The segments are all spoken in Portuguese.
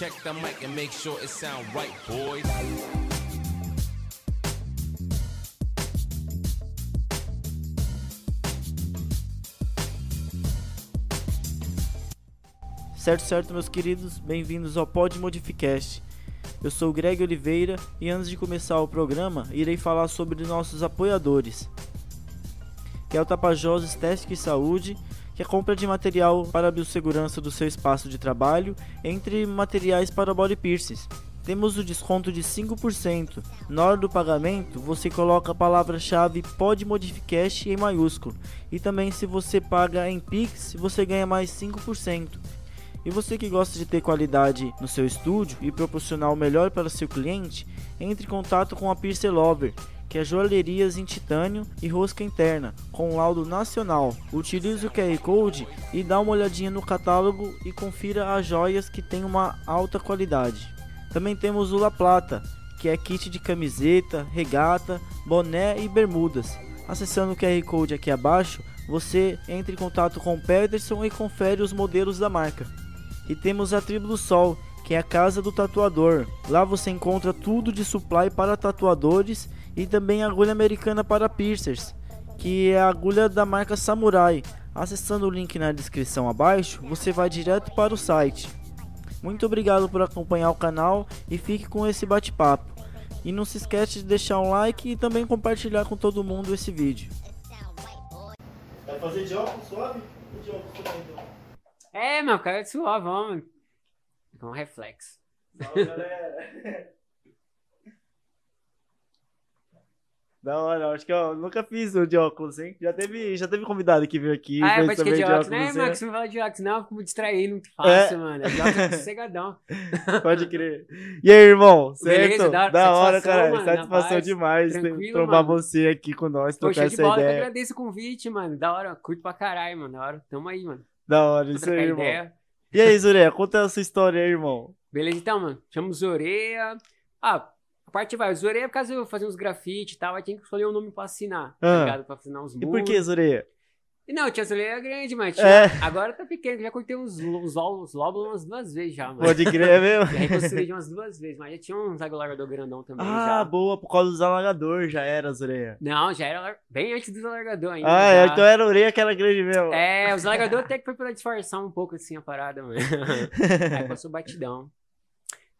Check the mic and make sure it sound right, boys. Certo, certo, meus queridos, bem-vindos ao Pod Modificast. Eu sou o Greg Oliveira e antes de começar o programa, irei falar sobre nossos apoiadores, que é o Tapajós Estética e Saúde, que é compra de material para a biossegurança do seu espaço de trabalho, entre materiais para body piercings. Temos o desconto de 5%. Na hora do pagamento, você coloca a palavra-chave PodModificast em maiúsculo. E também se você paga em Pix, você ganha mais 5%. E você que gosta de ter qualidade no seu estúdio e proporcionar o melhor para seu cliente, entre em contato com a Piercer Lover, que é joalherias em titânio e rosca interna, com laudo nacional. Utilize o QR Code e dá uma olhadinha no catálogo e confira as joias que têm uma alta qualidade. Também temos o La Plata, que é kit de camiseta, regata, boné e bermudas. Acessando o QR Code aqui abaixo, você entra em contato com o Pederson e confere os modelos da marca. E temos a Tribo do Sol, que é a casa do tatuador. Lá você encontra tudo de supply para tatuadores e também agulha americana para piercers, que é a agulha da marca Samurai. Acessando o link na descrição abaixo, você vai direto para o site. Muito obrigado por acompanhar o canal e fique com esse bate-papo. E não se esquece de deixar um like e também compartilhar com todo mundo esse vídeo. Vai fazer de óculos suave? De óculos também, É, meu, cara, é suave, vamos. Com um reflexo. Salve, galera! Da hora, acho que eu nunca fiz o de óculos, hein? Já teve, já teve convidado que veio aqui. Ah, é, pode que também de óculos, né, é. Max? Não fala de óculos, não, eu fico me distraindo muito fácil, mano. De óculos é sossegadão. Pode crer. E aí, irmão? Certo? Beleza, da hora, da hora, cara. mano, Satisfação paz. demais trombar mano. você aqui com nós, trocar Poxa, de essa bola, eu ideia. agradeço o convite, mano. Da hora, curto pra caralho, mano. Da hora. Tamo aí, mano. Da hora, isso trocar aí, irmão. ideia. E aí, Zuré, conta a sua história aí, irmão. Beleza, então, mano. Chamo Zoreia. Ah, a parte vai. Zoreia, por causa de eu fazer uns grafite e tal, aí tinha que escolher um nome pra assinar. Ah. Tá ligado? Pra assinar uns E por que? E não, tinha Zoreia grande, mas tinha... É. agora tá pequeno. Já cortei uns, uns, os lóbulos umas duas vezes já, mano. Pode crer mesmo? Já reconstruí umas duas vezes, mas já tinha uns alargador grandão também. Ah, já. boa, por causa dos alagadores já era, Zuré. Não, já era bem antes dos alargador ainda. Ah, é, já. então era a orelha que era grande mesmo. É, os alargadores até que foi pra disfarçar um pouco assim a parada, mano. Aí passou batidão.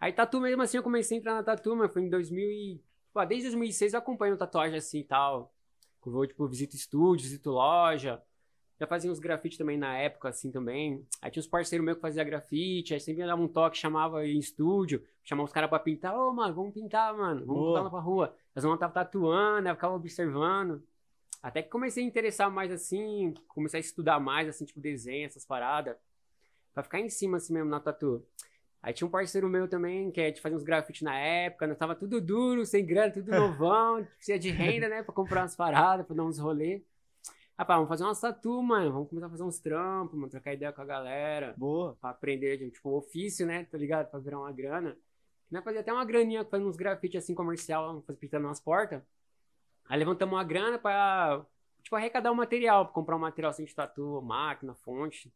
Aí tatu mesmo assim, eu comecei a entrar na tatu, mas foi em 2000 e... Pô, desde 2006 eu acompanho tatuagem assim e tal. Eu vou, tipo, visito estúdio, visito loja. Já fazia uns grafite também na época, assim, também. Aí tinha uns parceiros meus que fazia grafite, aí sempre dava um toque, chamava em estúdio, chamava os caras pra pintar. Ô, mano, vamos pintar, mano. Vamos Boa. pintar lá pra rua. As mãos tava tatuando, eu ficava observando. Até que comecei a interessar mais, assim, comecei a estudar mais, assim, tipo, desenho, essas paradas. Pra ficar em cima, assim mesmo, na tatu. Aí tinha um parceiro meu também, que é de fazer uns grafites na época, nós tava tudo duro, sem grana, tudo novão, precisa de renda, né, pra comprar umas paradas, pra dar uns rolê. Rapaz, vamos fazer umas tatu, mano, vamos começar a fazer uns trampos, mano, trocar ideia com a galera, Boa. pra aprender, tipo, um ofício, né, tá ligado, pra virar uma grana. Nós fazia até uma graninha fazendo uns grafites assim, comercial, pintando umas portas. Aí levantamos uma grana pra, tipo, arrecadar o material, pra comprar um material assim de tatu, máquina, fonte.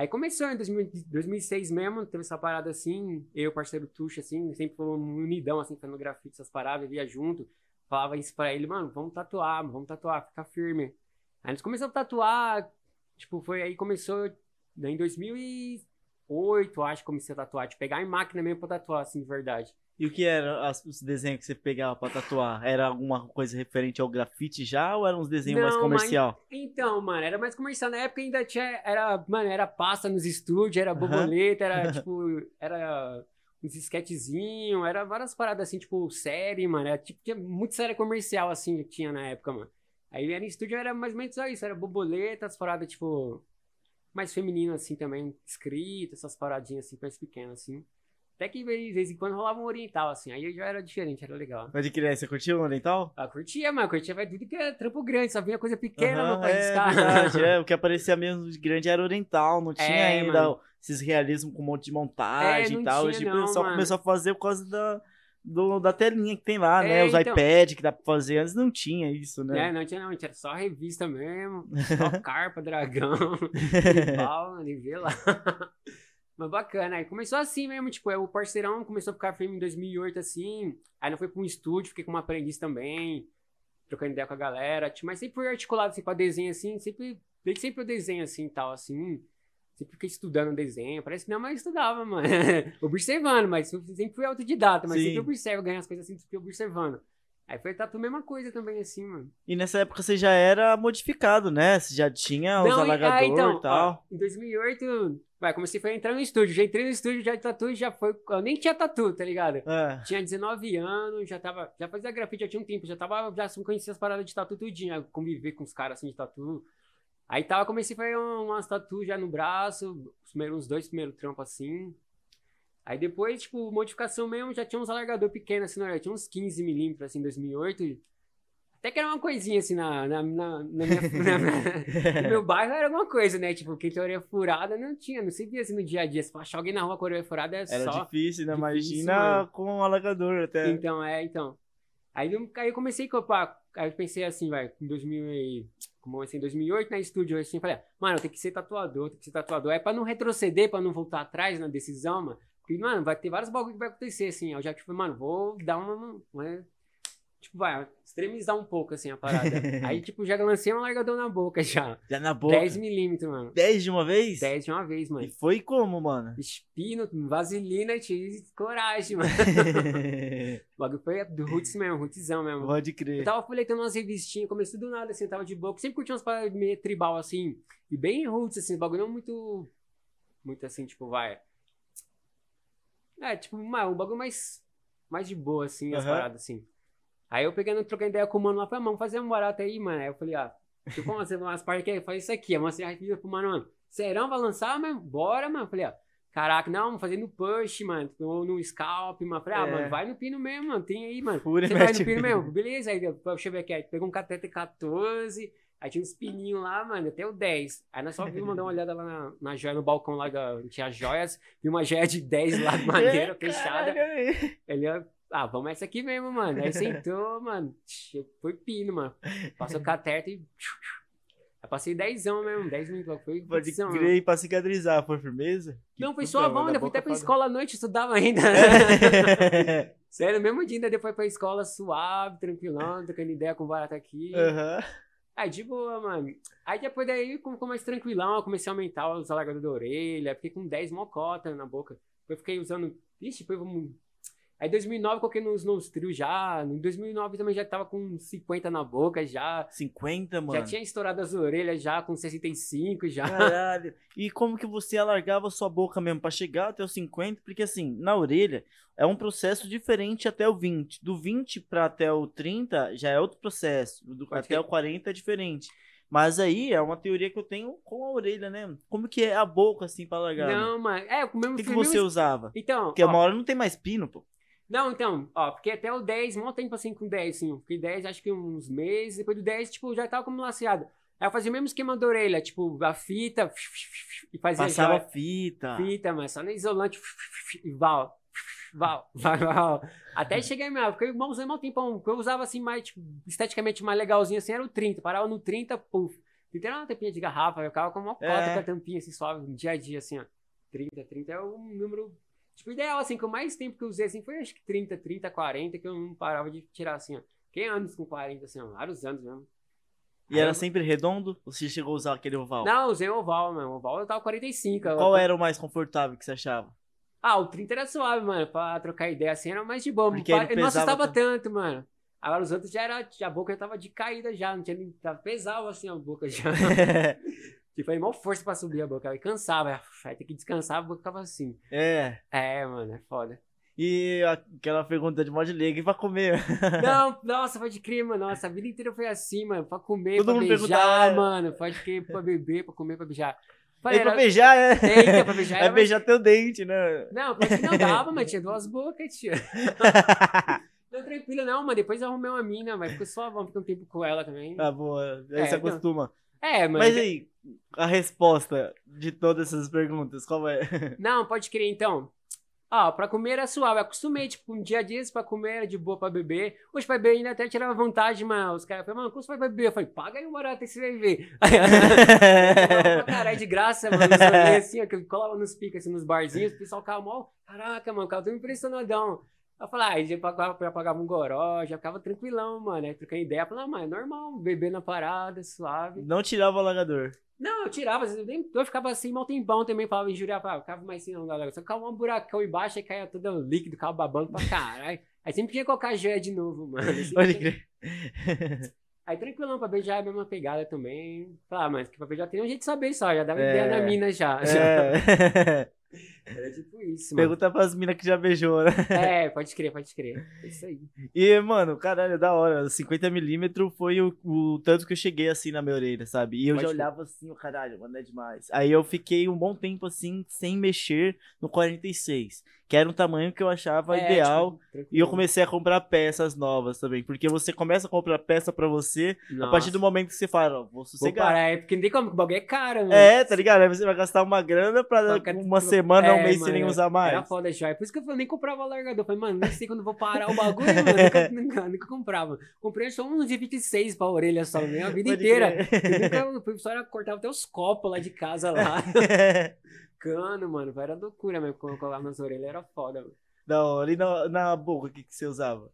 Aí começou em 2000 2006 mesmo, teve essa parada assim, eu parceiro Tuxa, assim, sempre foi unidão, assim, fazendo grafite, essas paradas, via junto. Falava isso pra ele, mano, vamos tatuar, vamos tatuar, fica firme. Aí nós começamos a tatuar, tipo, foi aí começou, em 2008, acho comecei a tatuar, de pegar em máquina mesmo pra tatuar, assim, de verdade. E o que era os desenhos que você pegava pra tatuar? Era alguma coisa referente ao grafite já ou eram uns desenhos mais comercial? Então, mano, era mais comercial. Na época ainda tinha. Era, mano, era pasta nos estúdios, era borboleta, era tipo. Era uns sketchzinhos, era várias paradas assim, tipo, série, mano. Era tipo, tinha muito série comercial assim que tinha na época, mano. Aí era em estúdio, era mais ou menos só isso, era borboleta, as paradas, tipo, mais feminino assim também, escrito, essas paradinhas assim, mais pequenas, assim. Até que de vez em quando rolava um oriental, assim, aí já era diferente, era legal. Pode crer, você curtiu o Oriental? Ah, curtia, mano, curtia, vai tudo que é trampo grande, só vinha coisa pequena, Aham, mano, pra é, verdade, é, o que aparecia mesmo de grande era Oriental, não tinha É, ainda mano. esses realismos com um monte de montagem É, e tal. tinha Hoje o não, pessoal mano. começou a fazer por causa da, do, da telinha que tem lá, né? É, Os então. iPad que dá pra fazer. Antes não tinha isso, né? É, não tinha não, tinha só revista mesmo, só carpa, dragão, pau, vê lá. Mas bacana. Aí começou assim mesmo, tipo, o parceirão começou a ficar firme em 2008, assim. Aí não foi pra um estúdio, fiquei com uma aprendiz também, trocando ideia com a galera. tipo, Mas sempre fui articulado, assim, pra desenho, assim. Sempre, desde sempre eu desenho, assim, e tal, assim. Sempre fiquei estudando desenho. Parece que não, mas estudava, mano. observando, mas sempre fui autodidata. Mas Sim. sempre observo, ganho as coisas assim, sempre observando. Aí foi tatu a mesma coisa também, assim, mano. E nessa época você já era modificado, né? Você já tinha os Não, e- alagadores ah, então, e tal. ó, em 2008, vai, comecei a entrar no estúdio. Já entrei no estúdio já de tatu e já foi. Eu nem tinha tatu, tá ligado? É. Tinha 19 anos, já tava. Já fazia grafite, já tinha um tempo, já tava. Já conhecia as paradas de tatu tudinho, conviver com os caras assim de tatu. Aí tava, comecei a fazer um- umas tatu já no braço, os primeiros, uns dois primeiros trampos assim. Aí depois, tipo, modificação mesmo, já tinha uns alargador pequeno assim, né? tinha uns 15 milímetros assim, em 2008. Até que era uma coisinha assim na, na, na, na minha, na no meu bairro era alguma coisa, né? Tipo, quem tem orelha furada não tinha, não se via assim no dia a dia. Se achar alguém na rua com orelha furada é Era só. difícil, né? difícil, Imagina mano. com um alagador até. Então, é, então. Aí eu, aí eu comecei a. Aí eu pensei assim, vai, em 2000 e, como assim, em 2008, na estúdio, assim, falei, mano, tem que ser tatuador, tem que ser tatuador. Aí pra não retroceder, pra não voltar atrás na decisão, mano, porque, mano, vai ter vários bagulho que vai acontecer, assim. Eu já, tipo, mano, vou dar uma, uma tipo, vai, extremizar um pouco, assim, a parada. aí, tipo, já lancei um largador na boca, já. Já na boca. 10 milímetros, mano. 10 de uma vez? 10 de uma vez, E mano. foi como, mano? Espino, vaselina, tive coragem, mano. O bagulho foi do roots mesmo, rootzão mesmo. Pode Eu crer. tava folhetando umas revistinhas, comecei do nada, assim, eu tava de boa. Sempre curti umas paradas meio tribal, assim. E bem roots, assim, o bagulho não muito. Muito assim, tipo, vai. É, tipo, um bagulho mais. Mais de boa, assim, as Aham. paradas, assim. Aí eu pegando, trocando ideia com o mano lá, falei, mano, vamos fazer um barato aí, mano. Aí eu falei, ah, tipo, vamos fazer umas partes que faz isso aqui. Eu a revista pro mano, mano. Serão, vai lançar, mano? Bora, mano. Eu Falei, ó. Caraca, não, vamos fazer no push, mano. Ou no scalp, mano. Eu Falei, ah, É. mano, vai no pino mesmo, mano. Tem aí, mano. Fura Você vai no pino mesmo? Beleza, aí deixa eu ver aqui. Aí pegou um cateter 14, aí tinha uns pininhos lá, mano, até o 10. Aí nós só vimos mandar uma olhada lá na, na joia, no balcão lá, tinha joias, vi uma joia de 10 lá de madeira, fechada. Ele, ah, vamos essa aqui mesmo, mano. Aí sentou, mano, foi pino, mano. Passou cateter e... Aí passei 10 mesmo, 10 minutos, foi Pode crer pra cicatrizar, foi firmeza? Não, foi Puta, só a mano, banda, da eu fui até pra escola à noite, estudava ainda. É. Sério, mesmo dia ainda depois pra escola suave, tranquilão, trocando ideia com o barato aqui. Aham. Aí de boa, mano. Aí depois daí ficou mais tranquilão, eu comecei a aumentar os alargadores da orelha, fiquei com 10 mocota na boca. Depois fiquei usando. Ixi, depois vamos. Aí em 2009 eu coloquei nos, nos trios já. Em 2009 também já tava com 50 na boca já. 50, mano. Já tinha estourado as orelhas já com 65 já. Caralho. E como que você alargava a sua boca mesmo pra chegar até os 50? Porque assim, na orelha é um processo diferente até o 20. Do 20 pra até o 30 já é outro processo. Do, Pode até crer. o 40 é diferente. Mas aí é uma teoria que eu tenho com a orelha, né? Como que é a boca assim pra alargar? né? Não, mano. É, o mesmo O que, que mesmo- você usava? Então. Porque ó, uma hora não tem mais pino, pô. Não, então, ó, fiquei até o 10, mó tempo assim com 10, assim. Fiquei 10, acho que uns meses. Depois do 10, tipo, já tava como laceado. Aí eu fazia o mesmo esquema da orelha, tipo, a fita, e fazia Passava joia. fita. fita, mas só no isolante, e val, val, val, val. Até cheguei mesmo, fiquei mal usando mal tempão. O que eu usava assim, mais, tipo, esteticamente mais legalzinho assim, era o 30. Parava no 30, puf. 30 era uma tampinha de garrafa, eu ficava com uma cota É. com a tampinha assim, suave, no dia a dia, assim, ó. 30, 30 é o número. Tipo, ideal, assim, que o mais tempo que eu usei, assim, foi acho que 30, 30, 40, que eu não parava de tirar, assim, ó. Fiquei anos com 40, assim, ó, vários anos mesmo. E era eu- sempre redondo? Ou você chegou a usar aquele oval? Não, usei o oval, mano. O oval eu tava 45. eu- Qual era o mais confortável que você achava? Ah, o 30 era suave, mano. Pra trocar ideia assim era mais de boa. Porque Não não assustava tanto, mano. Agora os outros já era. A boca já tava de caída já. Não tinha nem. Tava pesava assim a boca já. tipo, aí força pra subir a boca. Aí cansava. Aí tem que descansar, a boca ficava assim. é. É, mano, é foda. E aquela pergunta de mod leigo, e pra comer? Não, nossa, pode crer, mano. Nossa, a vida inteira foi assim, mano. Pra comer, Todo pra mundo beijar, mano. Pode crer, pra beber, pra comer, pra beijar. Falei, pra beijar, é. Eita, pra beijar É era beijar teu dente, né? Não, pode que não dava, mas tinha duas bocas, tia. Não, tranquilo, não, mas depois eu arrumei uma mina, mas ficou só, vamos ficar um tempo com ela também. Tá boa, aí É, você não. É, mano. Mas aí, a resposta de todas essas perguntas, qual é? Não, pode crer, então. Ah, pra comer era suave. Eu acostumei, tipo, um dia a dia pra comer era de boa pra beber. Hoje pra beber ainda até tirava vantagem, mano. Os caras falaram, mano, como você vai beber? Eu falei, paga aí o barato aí você vai ver. pra caralho, de graça, mano. Rolês, assim, ó, que eu colava nos picos, assim, nos barzinhos, o pessoal ficava mal. Caraca, mano, ficava tão impressionadão. Eu falei, ah, aí já pagava, já pagava um goró, já ficava tranquilão, mano. Aí trocando ideia, falei, ah, mas é normal, beber na parada, suave. Não tirava o alagador. Não, eu tirava, vezes, nem- eu ficava assim, mal tempão também, falava, injuriava, falava, ficava mais assim, não, galera. Só ficava um buracão embaixo, aí caía todo líquido, ficava babando pra caralho. Aí sempre tinha que colocar joia de novo, mano. Sempre Pode crer. Aí tranquilão, pra beijar é a mesma pegada também. Falar, ah, mas que pra beijar tem um jeito de saber só, já dava É. ideia na mina já. É. Era tipo isso, mano. Pergunta pras minas que já beijou, né? É, pode crer, pode crer. É isso aí. E, mano, caralho, da hora. 50mm foi o, o tanto que eu cheguei assim na minha orelha, sabe? E eu Pode já olhava assim, o caralho, mano, é demais. Aí eu fiquei um bom tempo assim, sem mexer no 46, que era um tamanho que eu achava É, ideal. tipo, E eu comecei a comprar peças novas também, porque você começa a comprar peça pra você a partir do momento que você fala, ó, vou Vou sossegar. parar, é porque não tem como, o bagulho é caro, mano. É, tá ligado? Aí você vai gastar uma grana pra Toca- uma semana, um mês mano, sem nem usar mais. Era foda. É por isso que eu nem comprava largador. Falei, mano, nem sei quando vou parar o bagulho, mano. Nunca, nunca, nunca comprava. Comprei só uns de 26 pra orelha só, né? A vida Pode inteira. Eu nunca, pessoal era- cortava até os copos lá de casa lá. Cano, mano. Era loucura mesmo. Quando eu colava nas orelhas era foda, mano. da hora. E na, na boca, o que, que você usava?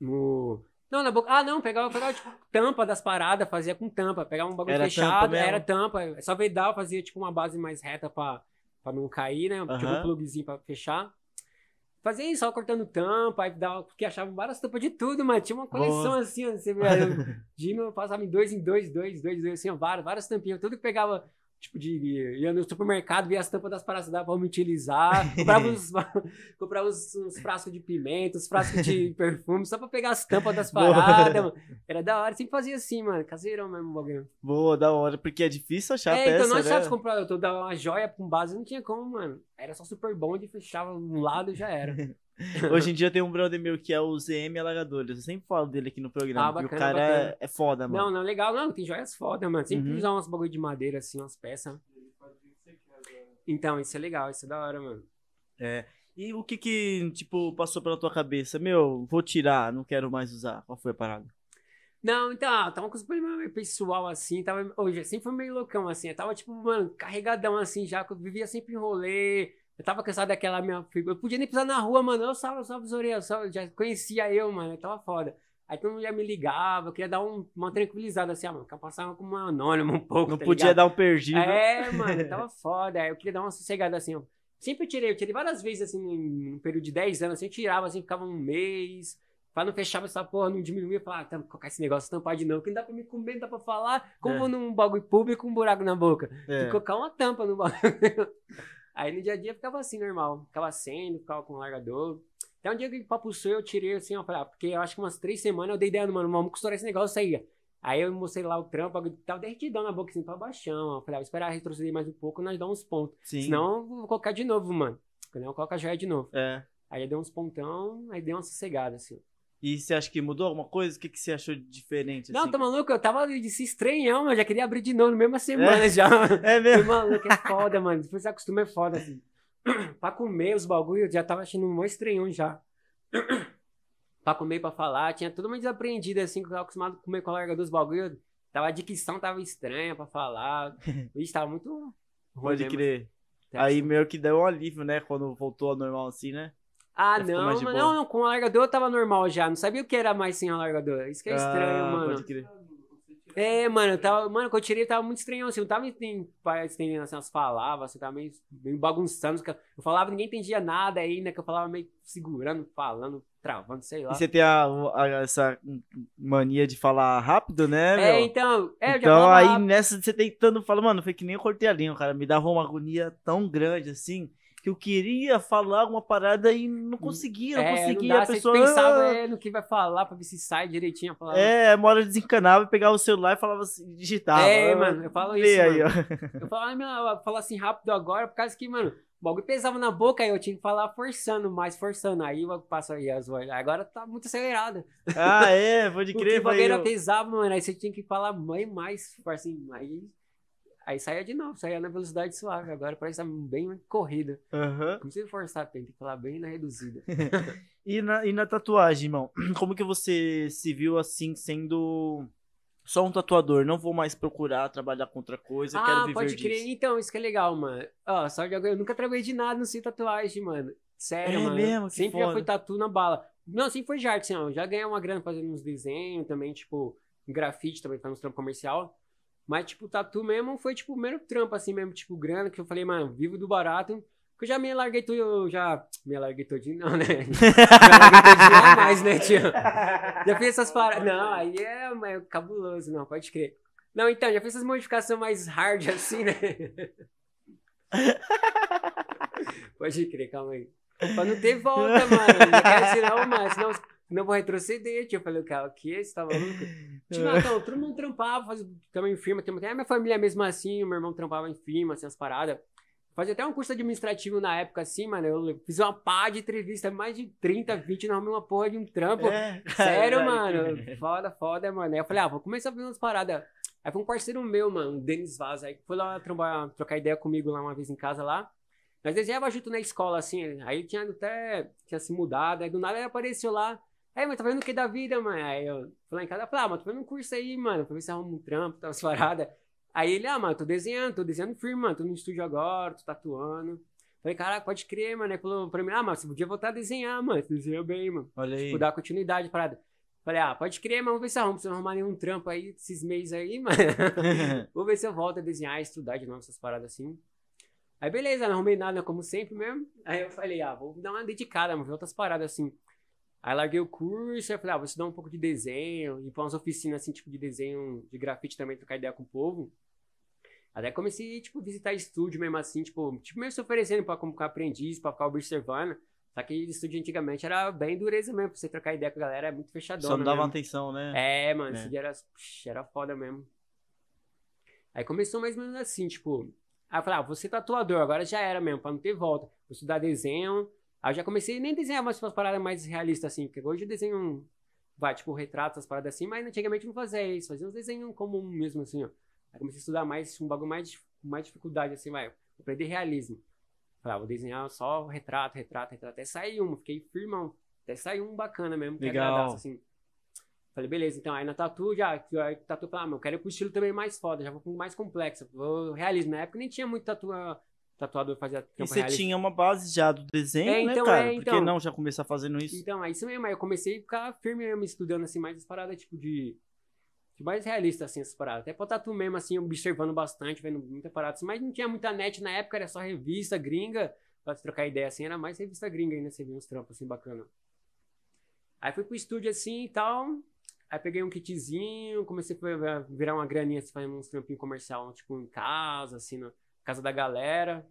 No... Não, na boca. Ah, não, pegava, pegava tipo, tampa das paradas, fazia com tampa. Pegava um bagulho Era tampa fechado, mesmo? era tampa. Só vedar, fazia tipo uma base mais reta pra, pra não cair, né? Tipo Aham. um plugzinho pra fechar. Fazia isso, só cortando tampa, aí dava, porque achava várias tampas de tudo, mano. Tinha uma coleção Boa. assim, ó, você eu passava em dois, em dois, dois, dois, dois, assim, ó, várias, várias tampinhas. Tudo que pegava, tipo, de. ia no supermercado, via as tampas das paradas pra me utilizar. Comprava uns, comprava uns, frascos de pimenta, uns frascos de perfume, só pra pegar as tampas das paradas, mano. Era da hora, sempre fazia assim, mano. Caseirão mesmo o bagulho. Boa, da hora, porque é difícil achar É, peça, então não né? de comprar, eu tô dando uma joia com base, não tinha como, mano. Era só super bom de fechava um lado e já era. Hoje em dia tem um brother meu que é o ZM Alagadores. Eu sempre falo dele aqui no programa. Ah, porque o bacana, cara bacana. é, é foda, mano. Não, não, legal, não, tem joias foda, mano. Sempre Uhum. usar uns bagulho de madeira, assim, umas peças. Então, isso é legal, isso é da hora, mano. E o que que, tipo, passou pela tua cabeça? Meu, vou tirar, não quero mais usar. Qual foi a parada? Não, então, tava com os problemas meio pessoal, assim, tava, hoje, sempre foi meio loucão, assim, eu tava, tipo, mano, carregadão, assim, já, que eu vivia sempre em rolê, eu tava cansado daquela minha figura, eu podia nem pisar na rua, mano, eu salve, salve os orelhas, salve, já conhecia eu, mano, eu tava foda. Aí todo mundo já me ligava, eu queria dar um- uma tranquilizada, assim, ah, mano, eu passava como um anônimo um pouco, Não tá podia ligado? dar um perdido. É, mano, tava foda. Aí eu queria dar uma sossegada assim, ó. Sempre eu tirei, eu tirei várias vezes, assim, em um período de 10 anos, assim, eu tirava, assim, ficava um mês. Pra não fechava essa porra, não diminuía, falava, ah, tá, colocar esse negócio, tampar de novo, que não dá pra me comer, não dá pra falar, como É. vou num bagulho público com um buraco na boca. Tem É. que colocar uma tampa no bagulho. Aí no dia a dia ficava assim, normal. Ficava sem, ficava com largador. Até um dia que papo seu, eu tirei assim, ó, ah, porque eu acho que umas três semanas eu dei ideia, mano, vamos costurar esse negócio aí. Aí eu mostrei lá o trampo, o tava derretidão na boca, assim, pra baixão. Eu falei, ah, vou esperar retroceder mais um pouco, nós damos uns pontos. Sim. Senão eu vou colocar de novo, mano. Senão eu coloco a joia de novo. É. Aí deu uns pontão, aí deu uma sossegada, assim. E você acha que mudou alguma coisa? O que, que você achou de diferente? Não, assim? tá maluco? Eu tava de se estranhão, mas já queria abrir de novo na mesma semana já. É mesmo? maluco, é foda, mano. Depois você acostuma, é foda, assim. pra comer os bagulho, eu já tava achando um mó estranhão já. pra comer, pra falar, tinha tudo meio desaprendido, assim, que eu tava acostumado a comer com a larga dos bagulho. Tava, a dicção tava estranha pra falar. Vixe, tava muito ruim Pode crer. Você Aí acha? meio que deu um alívio, né? Quando voltou ao normal assim, né? Ah, não, mas não, não, com o alargador eu tava normal já. Não sabia o que era mais sem alargador. Isso que é estranho, Ah, mano. Pode crer. É, mano, tava, mano, quando eu tirei, tava muito estranho, assim, eu tava entendendo, assim, as palavras, assim, tava meio, meio bagunçando, eu falava, ninguém entendia nada aí, né, que eu falava meio segurando, falando, travando, sei lá. E você tem a, a- essa mania de falar rápido, né, meu? É, então, é, eu já então falava aí rápido. nessa você tentando falar, mano, foi que nem eu cortei a língua, cara. Me dava uma agonia tão grande assim que eu queria falar uma parada e não conseguia, não é, conseguia. não dá, a você pessoa. pensava é, no que vai falar pra ver se sai direitinho a palavra. É, uma hora eu desencanava pegava o celular e falava assim, digitava. É, Ah, mano, eu falo isso, aí. Eu meu, eu falo assim rápido agora, por causa que, mano, o bagulho pesava na boca, aí eu tinha que falar forçando, mais forçando, aí eu passo aí as voz. Agora tá muito acelerado. Ah, é, pode Porque crer. o bagulho eu- pesado, mano. Aí você tinha que falar mais, mais, assim, aí. Aí saía de novo, saía na velocidade suave. Agora parece tá bem corrida. Aham. Não precisa forçar, tem que falar bem na reduzida. E na, e na tatuagem, irmão? Como que você se viu assim, sendo só um tatuador? Não vou mais procurar trabalhar com outra coisa, quero ah, viver pode disso. crer. Então, isso que é legal, mano. Ó, só que eu nunca trabalhei de nada, não sei tatuagem, mano. Sério, É mano. mesmo? Que Sempre já foda. foi tatu na bala. Não, sempre foi de arte, assim, ó. Já ganhei uma grana fazendo uns desenhos também, tipo, grafite também, fazendo uns trampos comercial. Mas, tipo, tatu mesmo foi, tipo, o primeiro trampo, assim mesmo, tipo, grana, que eu falei, mano, vivo do barato. Que eu já me larguei tudo, eu já. Me larguei todinho, não, né? me larguei todinho a mais, né, tio? Já fiz essas paradas. Não, aí é, é cabuloso, não, pode crer. Não, então, já fiz essas modificações mais hard assim, né? pode crer, calma aí. Pra não ter volta, mano. Não quero senão, mano. Senão, senão eu vou retroceder, tio. Eu falei, cara, o que? Você tá maluco? Não, então, todo mundo trampava, fazia também firma. Tem, até a minha família é mesmo assim, o meu irmão trampava em firma, assim, as paradas. Fazia até um curso administrativo na época, assim, mano. Eu fiz uma pá de entrevista, mais de 30, 20, na uma porra de um trampo. É, Sério, caralho, mano. Foda, foda, mano. Aí eu falei, ah, vou começar a fazer umas paradas. Aí foi um parceiro meu, mano, o Denis Vaz, aí que foi lá trombar, trocar ideia comigo lá uma vez em casa lá. Nós desenhava junto na escola, assim, aí tinha até, tinha se mudado, aí do nada ele apareceu lá. Aí, mas tá vendo o que da vida, mano? Aí eu fui lá em casa, falei, ah, mano, tô fazendo um curso aí, mano, pra ver se arruma um trampo, tá umas paradas. Aí ele, ah, mano, tô desenhando, tô desenhando firme, mano, tô no estúdio agora, tô tatuando. Falei, caraca, pode crer, mano. Ele falou pra mim, ah, mano, você podia voltar a desenhar, mano, você desenha bem, mano. Olha aí. Tipo, dar continuidade, parada. Falei, ah, pode crer, mas vamos ver se arruma, se eu arrumar nenhum trampo aí esses meses aí, mano. Vou ver se eu volto a desenhar, estudar de novo essas paradas assim. Aí beleza, não arrumei nada como sempre mesmo. Aí eu falei, ah, vou dar uma dedicada, vou ver outras paradas assim. Aí larguei o curso, aí falei, ah, vou estudar um pouco de desenho, ir pra umas oficinas assim, tipo de desenho, de grafite também, trocar ideia com o povo. Até comecei, tipo, visitar estúdio mesmo assim, tipo, tipo meio se oferecendo pra como aprendiz, pra ficar observando. Só que estúdio antigamente era bem dureza mesmo, pra você trocar ideia com a galera, é muito fechadão. Só não dava mesmo. atenção, né? É, mano, É. estúdio era, puxa, era foda mesmo. Aí começou mais ou menos assim, tipo. Aí eu falei, ah, vou ser tatuador, agora já era mesmo, pra não ter volta. Vou estudar desenho. Aí eu já comecei, nem desenhar mais umas paradas mais realistas assim, porque hoje eu desenho, um- vai, tipo, retratos, as paradas assim, mas antigamente eu não fazia isso, fazia uns desenhos comum mesmo, assim, ó. Aí comecei a estudar mais, um bagulho mais, com mais dificuldade, assim, vai, aprender realismo. Falei, ah, vou desenhar só retrato, retrato, retrato, até sair um, fiquei firmão, até sair um bacana mesmo, que Legal. agradasse, assim. Falei, beleza, então aí na tatu já, tatu, ah, meu, eu quero ir pro estilo também mais foda, já vou pro mais complexo, vou realismo. Na época nem tinha muito tatua, tatuador fazia E você realista. tinha uma base já do desenho, É, né, então, cara? é, Por que então. não já começar fazendo isso? Então, é isso mesmo. Aí eu comecei a ficar firme mesmo, estudando assim, mais as paradas, tipo, de. de mais realista, assim, essas paradas. Até pra tatu mesmo, assim, observando bastante, vendo muita parada assim. Mas não tinha muita net na época, era só revista gringa. Pra se trocar ideia, assim, era mais revista gringa ainda, você via uns trampos, assim, bacana. Aí fui pro estúdio, assim, e tal. Aí peguei um kitzinho, comecei a virar uma graninha, assim, fazendo uns trampinhos comercial, tipo, em casa, assim, na casa da galera.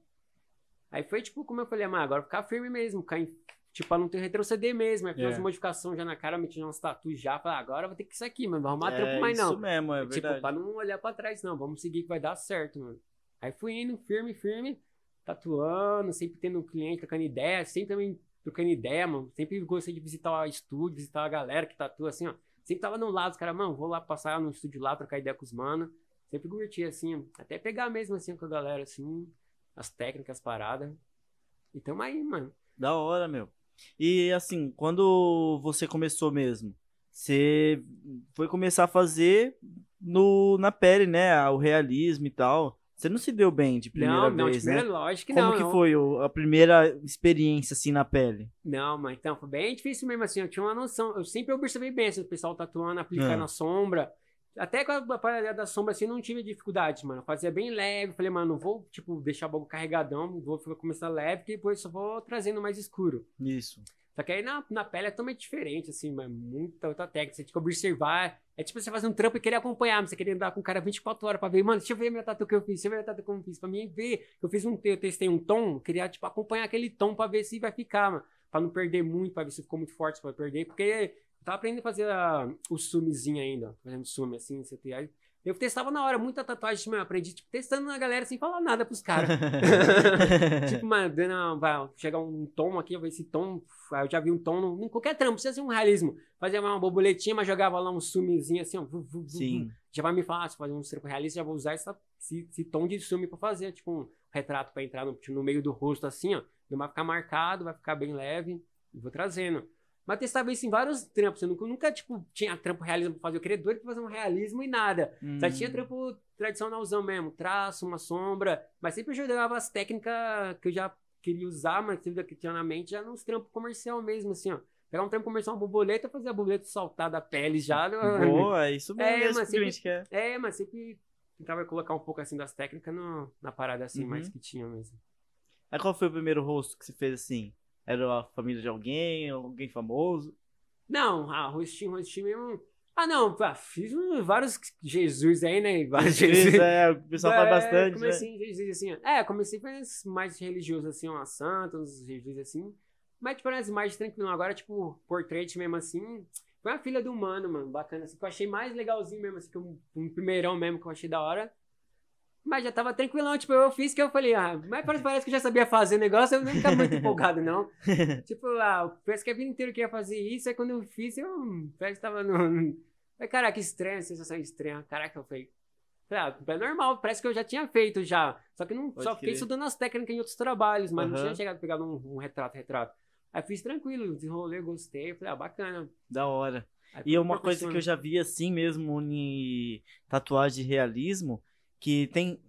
Aí foi, tipo, como eu falei, mas agora ficar firme mesmo, ficar em Tipo, pra não ter retroceder mesmo. Aí fiz É. umas modificações já na cara, meti umas tatuas já. Falei, ah, agora vou ter que isso aqui, mano. Não vou arrumar é trampo mais não. Isso mesmo, é tipo, verdade. pra não olhar pra trás, não. Vamos seguir que vai dar certo, mano. Aí fui indo firme, firme, tatuando, sempre tendo um cliente, trocando ideia, sempre também trocando ideia, mano. Sempre gostei de visitar o estúdio, visitar a galera que tatua, assim, ó. Sempre tava no lado, os caras, mano, vou lá passar no estúdio lá, trocar ideia com os manos. Sempre curti, assim, até pegar mesmo, assim, com a galera, assim, as técnicas, as paradas. E tamo aí, mano. Da hora, meu. E assim, quando você começou mesmo, você foi começar a fazer no, na pele, né? O realismo e tal. Você não se deu bem de primeira não, não, vez, de primeira, né? lógico que Como não. que não. foi o- a primeira experiência assim na pele? Não, mas então foi bem difícil mesmo assim. Eu tinha uma noção. Eu sempre observei bem assim, o pessoal tatuando, aplicando Ah. a sombra. Até com a parada da sombra assim, não tive dificuldade, mano. Eu fazia bem leve. Falei, mano, não vou, tipo, deixar o bagulho carregadão. Vou começar leve, que depois só vou trazendo mais escuro. Isso. Só que aí na, na pele é totalmente diferente, assim, mas muita outra técnica. Você tem que observar. É tipo você fazer um trampo e querer acompanhar, mas você querer andar com o cara 24 horas pra ver, mano, deixa eu ver a minha tatu que eu fiz, deixa eu ver a tatu que eu fiz. Pra mim ver, eu fiz um, eu testei um tom, queria, tipo, acompanhar aquele tom pra ver se vai ficar, mano. Pra não perder muito, pra ver se ficou muito forte, se vai perder. Porque tava aprendendo a fazer a- o sumizinho ainda, fazendo sume assim, você tem aí. Eu testava na hora, muita tatuagem, tipo, eu aprendi, tipo, testando na galera sem falar nada pros caras. tipo, mano, vai chegar um tom aqui, eu ver esse tom, eu já vi um tom, no, em qualquer trampo, precisa ser um realismo. Fazia uma borboletinha, mas jogava lá um sumizinho assim, ó, vu, vu, vu. Sim. já vai me falar, se fazer um trampo realista, já vou usar essa, esse, esse tom de sumi pra fazer, tipo, um retrato pra entrar no, tipo, no meio do rosto assim, ó, não vai ficar marcado, vai ficar bem leve, e vou trazendo. Mas testava isso em vários trampos, eu nunca, nunca, tipo, tinha trampo realismo pra fazer, eu queria doido pra fazer um realismo e nada. Só Hum. tinha trampo tradicionalzão mesmo, traço, uma sombra, mas sempre eu jogava as técnicas que eu já queria usar, mas sempre que tinha na mente, já nos trampos comercial mesmo, assim, ó. Pegar um trampo comercial, uma borboleta, fazer a borboleta saltar da pele já. no- Boa, é isso mesmo, É, é, isso mas que a sempre- gente quer. É, mas sempre tentava colocar um pouco assim das técnicas no- na parada assim, Uhum. mais que tinha mesmo. Aí qual foi o primeiro rosto que você fez assim? Era a família de alguém, alguém famoso? Não, ah, rostinho, rostinho mesmo. Ah, não, pá, fiz vários Jesus aí, né? Vários Jesus. É, o pessoal faz É, bastante, né? Comecei em Jesus assim. ó. É, comecei com as mais religiosos, assim, uma santa, uns Jesus assim. Mas, tipo, as mais tranquilo. Agora, tipo, portrait mesmo assim. Foi uma filha do humano, mano. Bacana, assim, que eu achei mais legalzinho mesmo, assim, que um, um primeirão mesmo que eu achei da hora. Mas já tava tranquilão, tipo, eu fiz que eu falei, ah, mas parece, parece que eu já sabia fazer o negócio, eu nem ficava muito empolgado, não. tipo, ah, parece que a vida inteira eu queria fazer isso, aí quando eu fiz, eu hum, parece que tava no. Falei, caraca, estranha, sensação estranha. Caraca, eu falei. Ah, é normal, parece que eu já tinha feito já. Só que não, Pode só fiquei crer. estudando as técnicas em outros trabalhos, mas não Aham. tinha chegado a pegar um, um retrato, retrato. Aí fiz tranquilo, desenrolei, gostei. Falei, ah, bacana. Da hora. Aí E fui uma coisa que eu já vi assim mesmo em tatuagem de realismo, que tem,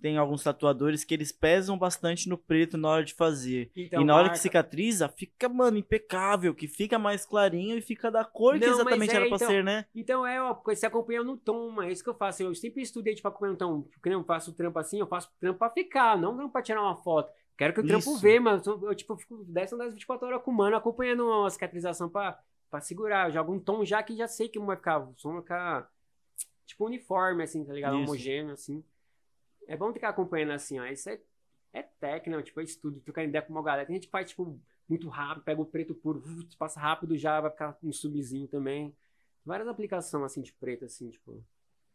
tem alguns tatuadores que eles pesam bastante no preto na hora de fazer. Então, e na hora marca- que cicatriza, fica, mano, impecável, que fica mais clarinho e fica da cor que Não, mas exatamente é, era pra então, ser, né? Então é, ó, você acompanha no tom, mas é isso que eu faço. Eu sempre estudei, tipo, acompanhando o tom. Porque eu faço trampo assim, eu faço trampo pra ficar, não trampo pra tirar uma foto. Quero que o trampo Isso. vê, mas eu, eu, tipo, fico 10 das 24 horas com o mano, acompanhando a cicatrização pra, pra segurar. Eu jogo um tom já que já sei que vai ficar. O som vai ficar, tipo, uniforme, assim, tá ligado? Isso. Homogêneo, assim. É bom ficar acompanhando assim, ó. Isso é, é técnica, tipo, é estudo, trocando ideia com uma galera. Tem gente que faz, tipo, muito rápido, pega o preto puro, passa rápido já, vai ficar um subzinho também. Várias aplicações, assim, de preto, assim, tipo,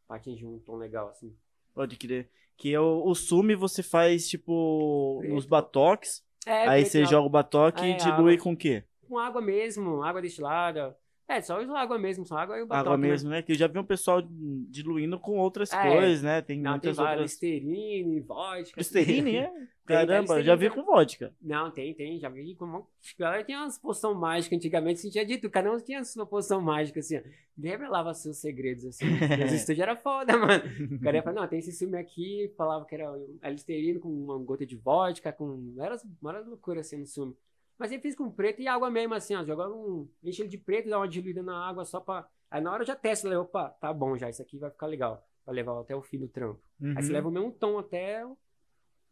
pra atingir um tom legal, assim. Pode crer. Que o, o sume você faz, tipo, Preto. nos batoques. É, aí você joga o batoque É, e dilui água. com o quê? Com água mesmo, água destilada. É, só usa água mesmo, só água e o batom. Água mesmo, né? Que eu já vi um pessoal diluindo com outras É. coisas, né? Tem Não, tem muitas várias. outras. Listerine, vodka. Listerine, é? Tem, Caramba, tem já vi com vodka. Não, tem, tem. Já vi como. Galera tinha umas poções mágicas antigamente, você tinha dito, cada um tinha sua poção mágica, assim, ó. Revelava seus segredos, assim. Os estúdios era foda, mano. O cara ia falar, não, tem esse filme aqui, falava que era Listerine com uma gota de vodka, com. Era várias loucuras assim no filme. Mas eu fiz com preto e água mesmo, assim, ó. Jogava um. Enche ele de preto, dá uma diluída na água só pra. Aí na hora eu já testo, eu, opa, tá bom já, isso aqui vai ficar legal. Pra levar até o fim do trampo. Aí você Uhum. leva o mesmo tom até o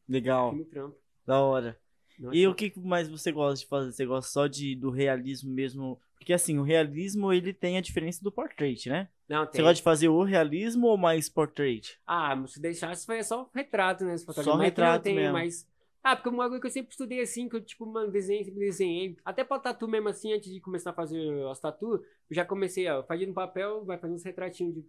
Legal, fim do trampo. da hora. Não, E assim, o que mais você gosta de fazer? Você gosta só de, do realismo mesmo? Porque assim, o realismo ele tem a diferença do portrait, né? Não, Você tem. gosta de fazer o realismo ou mais portrait? Ah, se deixasse foi só retrato, né? Só retrato tem, mesmo. Mas... Ah, porque uma coisa que eu sempre estudei assim, que eu, tipo, mano, desenhei, sempre desenhei. Até pra tatu mesmo assim, antes de começar a fazer as tatu, eu já comecei, ó, fazia no papel, vai fazer uns retratinhos de,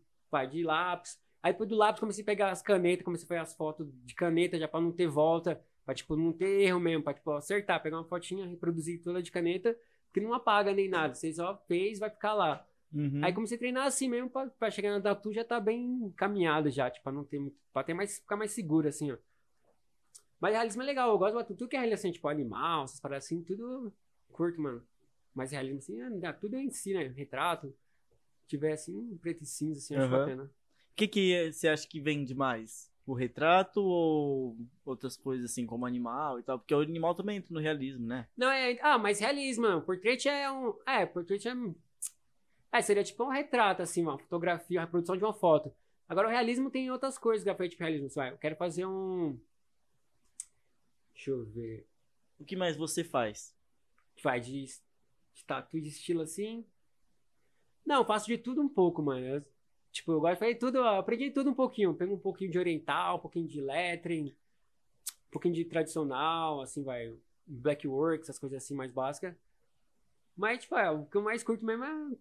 de lápis. Aí depois do lápis comecei a pegar as canetas, comecei a fazer as fotos de caneta já pra não ter volta, pra, tipo, não ter erro mesmo, pra, tipo, acertar, pegar uma fotinha, reproduzir toda de caneta, que não apaga nem nada. Você só fez, vai ficar lá. Uhum. Aí comecei a treinar assim mesmo pra, pra chegar na tatu já tá bem encaminhado já, tipo, pra não ter muito. Pra ter mais, ficar mais seguro, assim, ó. Mas realismo é legal, eu gosto de tudo que é realismo, assim, tipo, animal, essas paradas assim, tudo curto, mano. Mas realismo assim, é, tudo é em si, né? Retrato. Se tiver assim, preto e cinza, assim, acho Aham. bacana. O que, que você acha que vende mais? O retrato ou outras coisas assim, como animal e tal? Porque o animal também entra no realismo, né? Não, é. Ah, mas realismo, mano. Portrait é um. É, portrait é. É, seria tipo um retrato, assim, uma fotografia, a reprodução de uma foto. Agora o realismo tem outras coisas que é feito de realismo. Vai, eu quero fazer um. Deixa eu ver. O que mais você faz? Vai de, tatu de estilo assim. Não, eu faço de tudo um pouco, mano. Eu, tipo, eu gosto de fazer tudo, eu aprendi tudo um pouquinho. Pego um pouquinho de oriental, um pouquinho de lettering, um pouquinho de tradicional, assim, vai. Black work, essas coisas assim mais básicas. Mas, tipo, é, o que eu mais curto mesmo é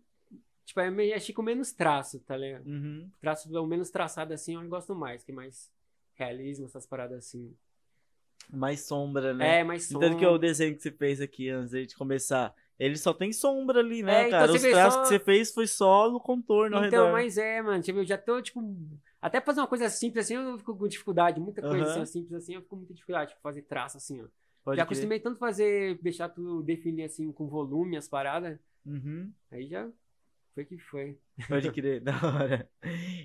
Tipo, é meio, achei com menos traço, tá ligado? Uhum. Traço o menos traçado assim eu gosto mais, que é mais realismo, essas paradas assim. Mais sombra, né? É, mais som. Tanto que é o desenho que você fez aqui antes de começar. Ele só tem sombra ali, né, É, então cara? você Os traços só- que você fez foi só no contorno ao Então, redor. mas é, mano, tipo, eu já tô, tipo, até fazer uma coisa simples assim, eu fico com dificuldade, muita coisa assim, simples assim, eu fico com muita dificuldade, tipo, fazer traço assim, ó. Pode já crer. acostumei tanto fazer, deixar tudo definir assim, com volume, as paradas, Uhum. aí já foi que foi. Pode crer, da hora.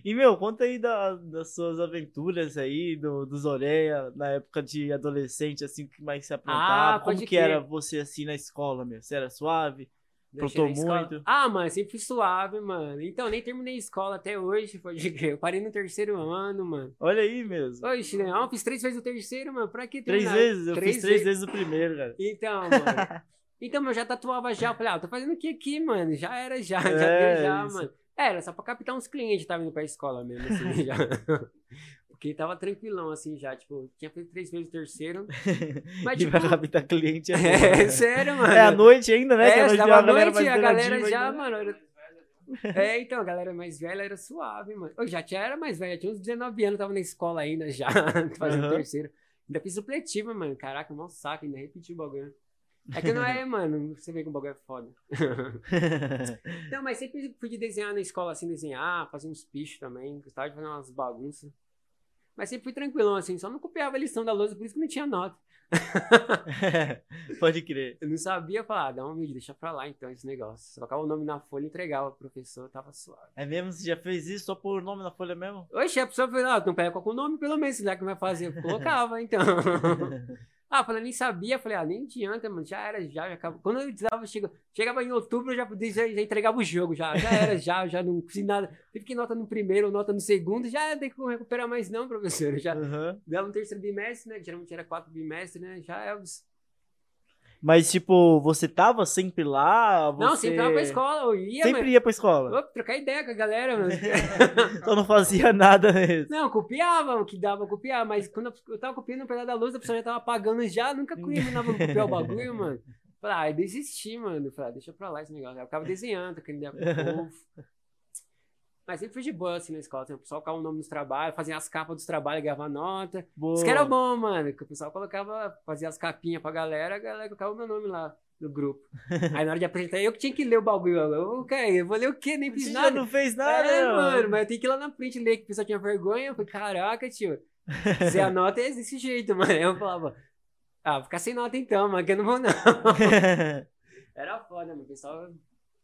E, meu, conta aí da- das suas aventuras aí, do, do Zoreia, na época de adolescente, assim, o que mais você aprontava? Ah, Como que crer. era você, assim, na escola, meu? Você era suave? Escola. muito? Ah, mano, sempre fui suave, mano. Então, nem terminei a escola até hoje, pode crer. Eu parei no terceiro ano, mano. Olha aí mesmo. Oxe, não, eu fiz três vezes o terceiro, mano. Pra que Três terminar? vezes? Eu fiz três vezes o primeiro, cara. Então, mano. Então, eu já tatuava já. Eu Falei, ah, tô fazendo o que aqui, mano? Já era, já. Já É, deu, já, isso. mano. Era só pra captar uns clientes, tava indo pra escola mesmo, assim, já. Porque tava tranquilão, assim, já. Tipo, tinha feito três vezes o terceiro. Mas, e tipo... pra captar cliente é, É, sério, mano. É à noite ainda, né? É, tava é à noite, a galera já, né? mano. Era... É, então, a galera mais velha era suave, mano. Eu já tinha, era mais velha, tinha uns 19 anos, tava na escola ainda já, fazendo Aham. terceiro. Ainda fiz supletivo, mano. Caraca, mó saco, ainda repeti o bagulho. É que não é, mano, você vê que o bagulho é foda. Não, mas sempre fui de desenhar na escola, assim, desenhar, fazer uns pichos também, gostava de fazer umas bagunças. Mas sempre fui tranquilão, assim, só não copiava a lição da lousa, por isso que não tinha nota. Pode crer. Eu não sabia falar, ah, dá um vídeo, deixa pra lá então esse negócio. Colocava o nome na folha e entregava pro professor, tava suave. É mesmo? Você já fez isso só por nome na folha mesmo? Oxe, a pessoa falou, ah, não pega com o nome pelo menos, já que vai fazer. Eu colocava, então. Ah, eu falei, nem sabia, falei, ah, nem adianta, mano, já era, já, já acabou. Quando eu precisava, chega, chegava em outubro, eu já, podia- já, já entregava o jogo, já, já era, já, já não fiz nada. Tive que nota no primeiro, nota no segundo, já tem que recuperar mais não, professor. Já Aham. dava no terceiro bimestre, né, geralmente era quatro bimestres, né, já é os... Mas, tipo, você tava sempre lá? Você... Não, sempre tava pra escola, eu ia, Sempre mano. ia pra escola. Opa, trocar ideia com a galera, mano. Só não fazia nada mesmo. Não, copiava o que dava copiar, mas quando eu tava copiando o pedaço da luz, a pessoa já tava apagando já, nunca combinava copiar o bagulho, mano. Falei, ah, eu desisti, mano. Falei, ah, deixa pra lá esse negócio. Eu ficava desenhando, trocando ideia com o povo. Mas sempre fui de boa, assim, na escola. Assim, o pessoal colocava o nome dos trabalhos, fazia as capas dos trabalhos, ganhava nota. Boa. Isso que era bom, mano. Que o pessoal colocava, fazia as capinhas pra galera, a galera colocava o meu nome lá no grupo. Aí na hora de apresentar, eu que tinha que ler o bagulho. Eu, ok, eu vou ler o quê? Nem fiz nada. já não fez nada, É, mano, mas eu tenho que ir lá na frente ler que o pessoal tinha vergonha. Eu falei, caraca, tio. Você anota é desse jeito, mano. Aí eu falava, ah, vou ficar sem nota então, mano, que eu não vou não. Era foda, mano. O pessoal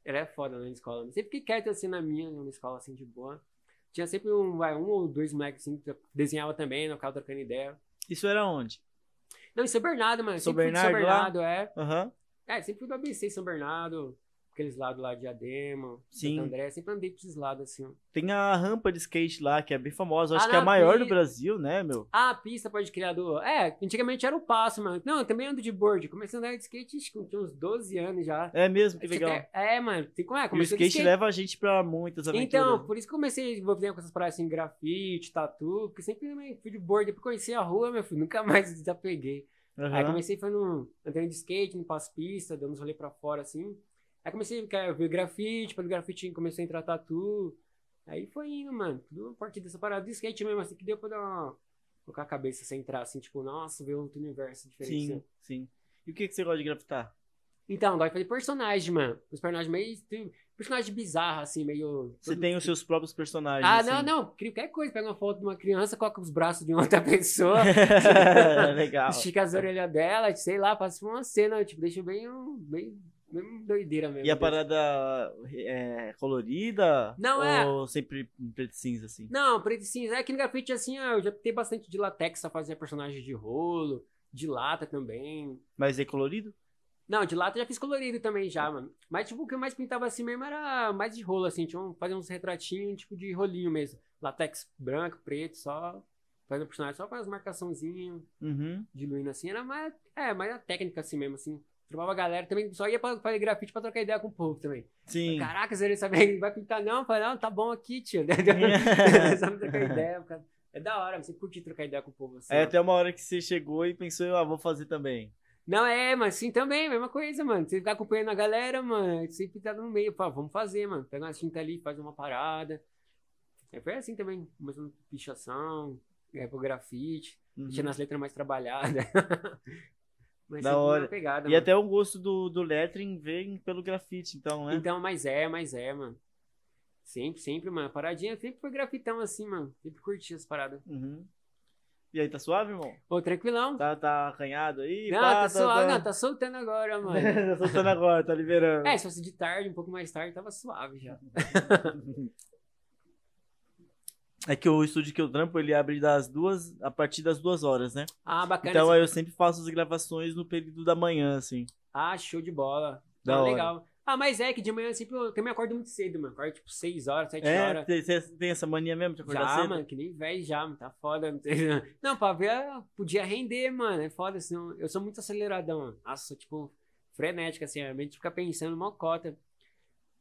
era foda na escola. Sempre fiquei quieto assim na minha, na escola, assim, de boa. Tinha sempre um, vai, um ou dois moleques assim, que desenhava também, no ficava trocando ideia. Isso era onde? Não, em São Bernardo, mano. São de São Bernardo Bernardo, é. Aham. É, sempre fui do ABC São Bernardo, aqueles lados lá de Adema, Sim. Santo André. Sempre andei pra esses lados, assim, ó. Tem a rampa de skate lá, que é bem famosa. Acho Ah, que é a maior do Brasil, né, meu? Ah, a pista pode criar do. É, antigamente era o passo, mano. Não, eu também ando de board. Comecei a andar de skate tinha uns 12 anos já. É mesmo, que legal. até- É, mano. Tem como é? E o de skate leva a gente pra muitas aventuras. Então, por isso que comecei a envolver com essas paradas assim, grafite, tatu, porque sempre também fui de board, depois conheci a rua, meu filho, nunca mais desapeguei. Aham. Aí comecei foi no andando de skate, no passo-pista, dando uns rolê pra fora, assim. Aí comecei a ver grafite, pelo grafite comecei a entrar tatu. Aí foi indo, mano. Tudo a partir dessa parada do skate mesmo, assim, que deu pra dar uma... Colocar a cabeça sem entrar, assim, tipo, nossa, ver outro universo diferente. Sim, assim. sim. E o que, que você gosta de grafitar? Então, gosto de fazer personagem, mano. Os personagens meio... Personagem bizarro, assim, meio... Você tem os seus próprios personagens. Ah, assim. não, não. Cria qualquer coisa. Pega uma foto de uma criança, coloca os braços de outra pessoa, Legal. estica as orelhas dela, sei lá, faz uma cena, tipo, deixa bem, bem, bem doideira mesmo. E a parada é colorida? Não, é. Ou sempre em preto e cinza, assim? Não, preto e cinza. É que no grafite, assim, ó, eu já tenho bastante de latex pra fazer personagens de rolo, de lata também. Mas é colorido? Não, de lata eu já fiz colorido também já, mano. Mas, tipo, o que eu mais pintava assim mesmo era mais de rolo, assim. Tinha um, fazer uns retratinhos, tipo, de rolinho mesmo. Latex branco, preto, só. Fazendo personagem só com as marcaçãozinhas. Uhum. diluindo assim, era mais, é, mais a técnica assim mesmo, assim. Trovava a galera, também só ia pra fazer grafite pra trocar ideia com o povo também. Sim. Caraca, você sabe, vai pintar não? Eu Falei, não, tá bom aqui, tio. Sabe trocar ideia, cara. É da hora, você curte trocar ideia com o povo assim. Aí ó. até uma hora que você chegou e pensou, ah, vou fazer também. Não, é, mas sim também, mesma coisa, mano. Você ficar acompanhando a galera, mano, sempre tá no meio. Fala, vamos fazer, mano. Pega uma tinta ali, faz uma parada. É, foi assim também, começando pichação, é, pro grafite, Uhum. deixando as letras mais trabalhadas. Mas Da hora. pegada, E mano. até o gosto do, do lettering vem pelo grafite, então, né? Então, mas é, mas é, mano. Sempre, sempre, mano. Paradinha sempre foi grafitão assim, mano. Sempre curti as paradas. Uhum. E aí, tá suave, irmão? Ô, tranquilão. Tá, tá arranhado aí? não, Pá, tá suave, não, tá soltando agora, mano. tá soltando agora, tá liberando. é, se fosse de tarde, um pouco mais tarde, tava suave já. É que o estúdio que eu trampo, ele abre das duas, a partir das duas horas, né? Ah, bacana. Então aí eu sempre faço as gravações no período da manhã, assim. Ah, show de bola. Da Não, hora. legal. Ah, mas é que de manhã sempre eu, eu me acordo muito cedo, mano. Acordo tipo 6 horas, 7 É, horas. você tem essa mania mesmo de acordar Já, cedo? mano, que nem velho já, mano, tá foda. Não, pra ver, ah, podia render, mano, é foda, senão eu sou muito aceleradão, mano. Nossa, sou, tipo, frenética, assim, a mente fica pensando mal cota.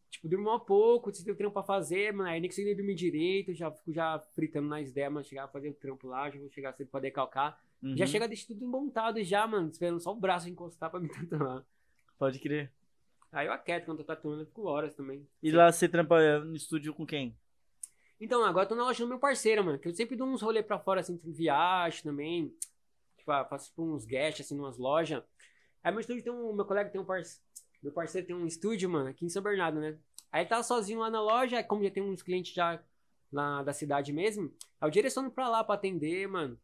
Tipo, durmo mal pouco, se tem trampo pra fazer, mano, aí nem consigo nem dormir direito, já fico já fritando nas ideias, mano, chegar a fazer o trampo lá, já vou chegar cedo pra decalcar. Uhum. Já chega a deixar tudo montado já, mano, esperando só o braço encostar pra me tatuar. Pode crer. Aí eu aquieto quando tô tatuando, eu fico horas também. E lá você trampa no estúdio com quem? Então, agora eu tô na loja do meu parceiro, mano. Que eu sempre dou uns rolê pra fora, assim, em viagem também. Tipo, ah, faço tipo, uns guests, assim, numas lojas. Aí meu estúdio tem um. Meu colega tem um parceiro. Meu parceiro tem um estúdio, mano, aqui em São Bernardo, né? Aí ele tava sozinho lá na loja, aí como já tem uns clientes já lá da cidade mesmo, aí eu direciono pra lá pra atender, mano.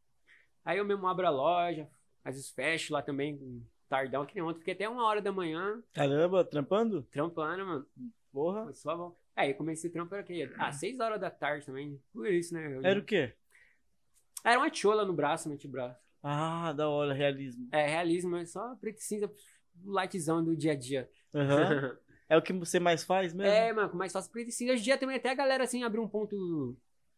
Aí eu mesmo abro a loja, às vezes fecho lá também, tardão, que nem ontem. Fiquei até uma hora da manhã, Caramba, trampando? trampando, mano. Porra. Foi só bom. Aí eu comecei o trampo era o quê? Ah, seis horas da tarde também. Por isso, né? Eu- Era o quê? Era uma chola no braço, no antebraço. Ah, da hora, realismo. É, realismo, mas só preto e cinza, lightzão do dia a dia. Aham. É o que você mais faz mesmo? é, mano, mais fácil preto e cinza. Hoje em dia também até a galera, assim, abriu um ponto...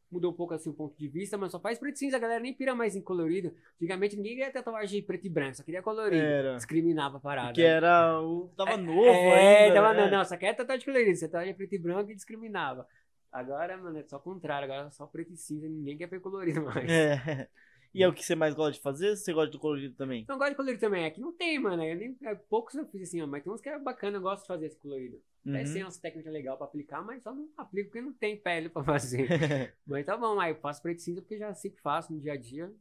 Mudou um pouco, assim, o ponto de vista, mas só faz preto e cinza. A galera nem pira mais em colorido. Antigamente ninguém queria tatuagem preto e branco, só queria colorido. Era. Discriminava a parada. Porque era o. Tava novo é, ainda. tava, né? não, não, só quer tatuagem colorida. Você tatuagem preto e branco e discriminava. Agora, mano, é só o contrário. Agora é só preto e cinza. Ninguém quer ver colorido mais. É. E é o que você mais gosta de fazer? Ou você gosta do colorido também? Não gosto de colorido também. É que não tem, mano. Eu nem, é, poucos eu fiz assim, ó, mas tem uns que é bacana. Eu gosto de fazer esse colorido. Até Uhum. tem umas técnicas legais pra aplicar, mas só não aplico porque não tem pele pra fazer. mas tá bom, aí eu faço preto e cinza porque já sempre faço no dia a dia.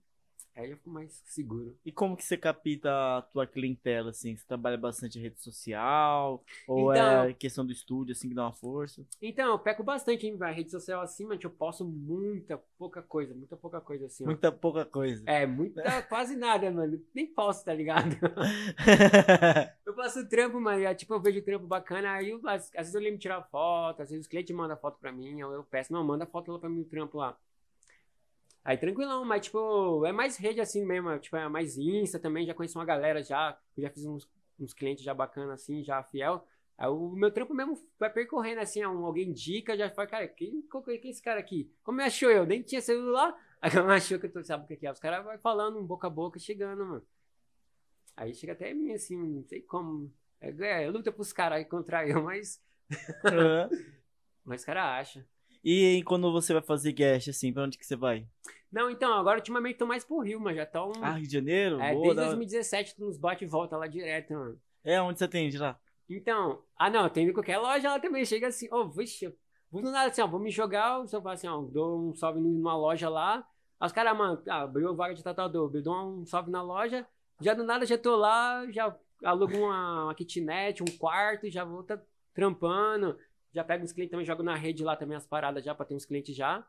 Aí eu fico mais seguro. E como que você capta a tua clientela, assim? Você trabalha bastante em rede social? Ou Então- é questão do estúdio, assim, que dá uma força? Então, eu peco bastante em rede social assim, mas eu posto muita, pouca coisa. Muita pouca coisa assim, ó. Muita pouca coisa. É, muita, quase nada, mano. Nem posso, tá ligado? Eu faço trampo, mano. e, Tipo, eu vejo trampo bacana. Aí, eu, às, às vezes eu lembro de tirar foto. Às vezes os clientes mandam foto pra mim. Ou eu peço, não, manda foto lá pra mim no trampo lá. Aí, tranquilão. Mas, tipo, é mais rede assim mesmo. Tipo, é mais Insta também. Já conheço uma galera já. Já fiz uns, uns clientes já bacana assim, já fiel. Aí o meu trampo mesmo vai percorrendo assim. alguém indica, já fala, cara, quem, qual que- quem é esse cara aqui? Como me achou eu? Nem tinha celular. Aí me achou que eu tô, sabe o que é? Os caras vão falando boca a boca, chegando, mano. Aí chega até mim, assim, não sei como. É, é luta pros caras contra eu, mas, Aham. mas os caras acham. E quando você vai fazer guest, assim, pra onde que você vai? Não, então, agora ultimamente tô mais pro Rio, mas já tô um. Ah, Rio de Janeiro? é, Boa, desde da hora. 2017 tô nos bate e volta lá direto, mano. É, onde você atende lá? Então, ah não, tem em qualquer loja lá também. Chega assim, ô, vixe, eu vou do nada assim, ó, vou me jogar, se eu falar assim, ó, dou um salve numa loja lá. Aí os caras, mano, ah, abriu vaga de tatuador, eu dou um salve na loja, já do nada já tô lá, já alugo uma, uma kitnet, um quarto, já vou tá trampando, já pego uns clientes também, jogo na rede lá também as paradas já, pra ter uns clientes já.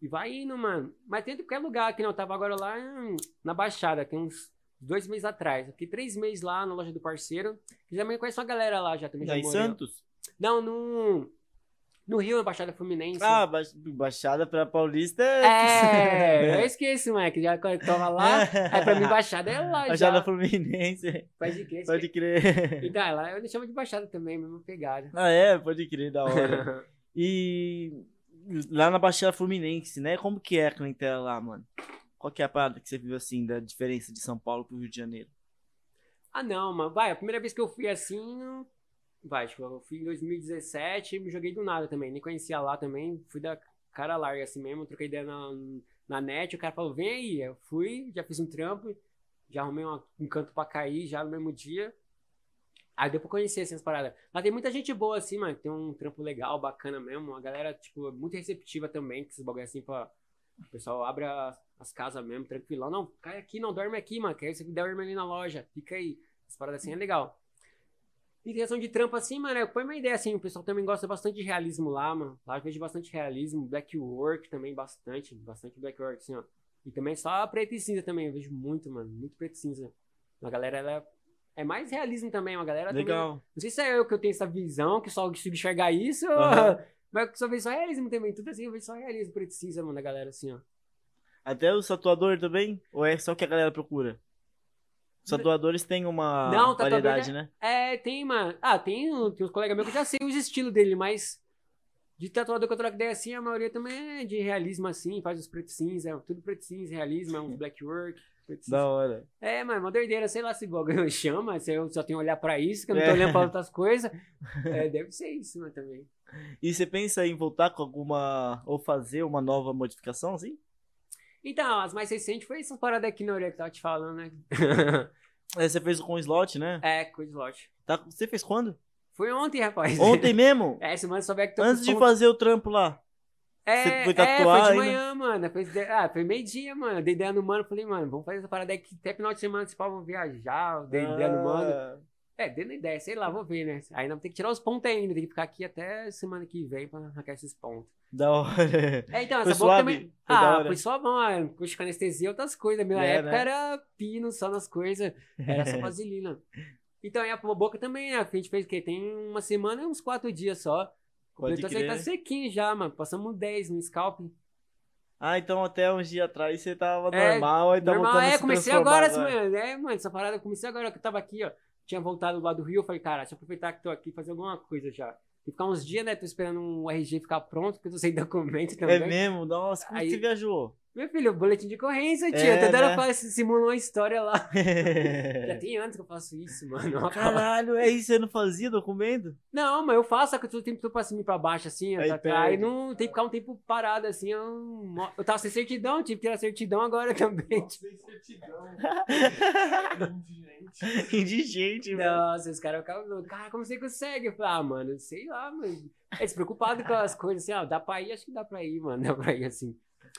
E vai indo, mano. Mas tem em qualquer lugar, que não, eu tava agora lá hum, na Baixada, tem uns dois meses atrás. Eu fiquei três meses lá na loja do parceiro. Que também conheço uma galera lá já também. já morei lá. Santos? Não, no. No Rio, na Baixada Fluminense. Ah, ba- Baixada pra Paulista é, eu esqueci, moleque. Já quando eu tava lá. Aí pra mim, Baixada é lá Baixada já. Fluminense. Pode crer. Pode crer. Então, é lá eu chamo de Baixada também, mesma pegada. Ah, é? Pode crer, da hora. E lá na Baixada Fluminense, né? Como que é a clientela lá, mano? Qual que é a parada que você viu, assim, da diferença de São Paulo pro Rio de Janeiro? ah, não, mano. Vai, a primeira vez que eu fui assim. Vai, tipo, eu fui em 2017 e me joguei do nada também. Nem conhecia lá também. Fui da cara larga assim mesmo. Troquei ideia na, na net. O cara falou, vem aí. Eu fui, já fiz um trampo. Já arrumei uma- um canto pra cair já no mesmo dia. Aí deu pra conhecer assim, as paradas. Lá tem muita gente boa, assim, mano. Tem um trampo legal, bacana mesmo. A galera, tipo, muito receptiva também, com esses bagulho assim, pra. O pessoal abre as, as casas mesmo, tranquilão. Não, cai aqui, não, dorme aqui, mano. Que aí você dorme ali na loja. Fica aí. As paradas assim é legal. Em questão de trampo assim, mano, ponho uma ideia assim, o pessoal também gosta bastante de realismo lá, mano. Lá eu vejo bastante realismo, black work também bastante, bastante black work, assim, ó. E também só preto e cinza também, eu vejo muito, mano, muito preto e cinza. A galera, ela é- é mais realismo também, uma galera também- Legal. Não sei se é eu que eu tenho essa visão, que só consigo enxergar isso, Aham. mas eu só vejo só realismo também, tudo assim, eu vejo só realismo, preto e cinza, mano, da galera, assim, ó. Até os tatuadores também? Ou é só o que a galera procura? Os tatuadores têm uma Não, variedade, é- né? É, tem, mano. Ah, tem, tem uns colegas meus que já sei os estilos dele, mas de tatuador que eu troco ideia assim, a maioria também é de realismo assim, faz os preto cinza, é tudo preto cinza, realismo, é uns black work. Da hora. É, mano, uma doideira, sei lá se bagulho chama, se eu só tenho que olhar pra isso, que eu não tô É. olhando pra outras coisas. É, deve ser isso, mano, também. E você pensa em voltar com alguma. ou fazer uma nova modificação, assim? Então, as mais recentes foi essas paradas aqui na orelha que eu tava te falando, né? É, você fez com slot, né? é, coisa slot. Tá- Você fez quando? Foi ontem, rapaz. Ontem mesmo? É, semana souber que tô Antes de com- fazer o trampo lá. É, Você foi é, tatuar foi de ainda? manhã, mano. Foi, ah, foi meio-dia, mano. Dei ideia no mano. Falei, mano, vamos fazer essa parada aqui até final de semana. Se pau, vamos viajar. Dei ideia no mano. É, dando ideia, sei lá, vou ver, né? Aí não tem que tirar os pontos ainda. Tem que ficar aqui até semana que vem pra arrancar esses pontos. Da hora. É, então, Foi essa boca também. Foi da ah, foi só bom. ah, Coxa com anestesia e outras coisas. Minha É, época né? era pino só nas coisas. Era só vaselina. Então, e a boca também, né? A gente fez o quê? Tem uma semana e uns quatro dias só. Pode Então você tá crer. sequinho já, mano. Passamos 10 no scalp. Ah, então até uns dias atrás você tava É, normal, aí tá Normal, é, comecei agora, assim, mano. É, mano, essa parada, eu comecei agora que eu tava aqui, ó. Tinha voltado lá do Rio, eu falei, cara, deixa eu aproveitar que tô aqui e fazer alguma coisa já. E ficar uns dias, né? Tô esperando um RG ficar pronto, porque eu tô sem documento também. É mesmo? Nossa, como Aí- você viajou? Meu filho, boletim de ocorrência, tio. É, hora né? faço, simulo uma história lá. Já tem anos que eu faço isso, mano. Caralho, é isso? Você não fazia documento? Não, mas eu faço, só que eu tô tempo tô pra cima e pra baixo, assim. Aí Aí, perde. aí não tem que ficar um tempo parado, assim. Eu, eu tava sem certidão, tive que tirar certidão agora também. Sem certidão. Indigente. Indigente, velho. Nossa, os caras ficavam loucos. Cara, como você consegue? Eu falei, ah, mano, sei lá, mano. É despreocupado com as coisas assim, ó, dá pra ir, acho que dá pra ir, mano, dá pra ir assim.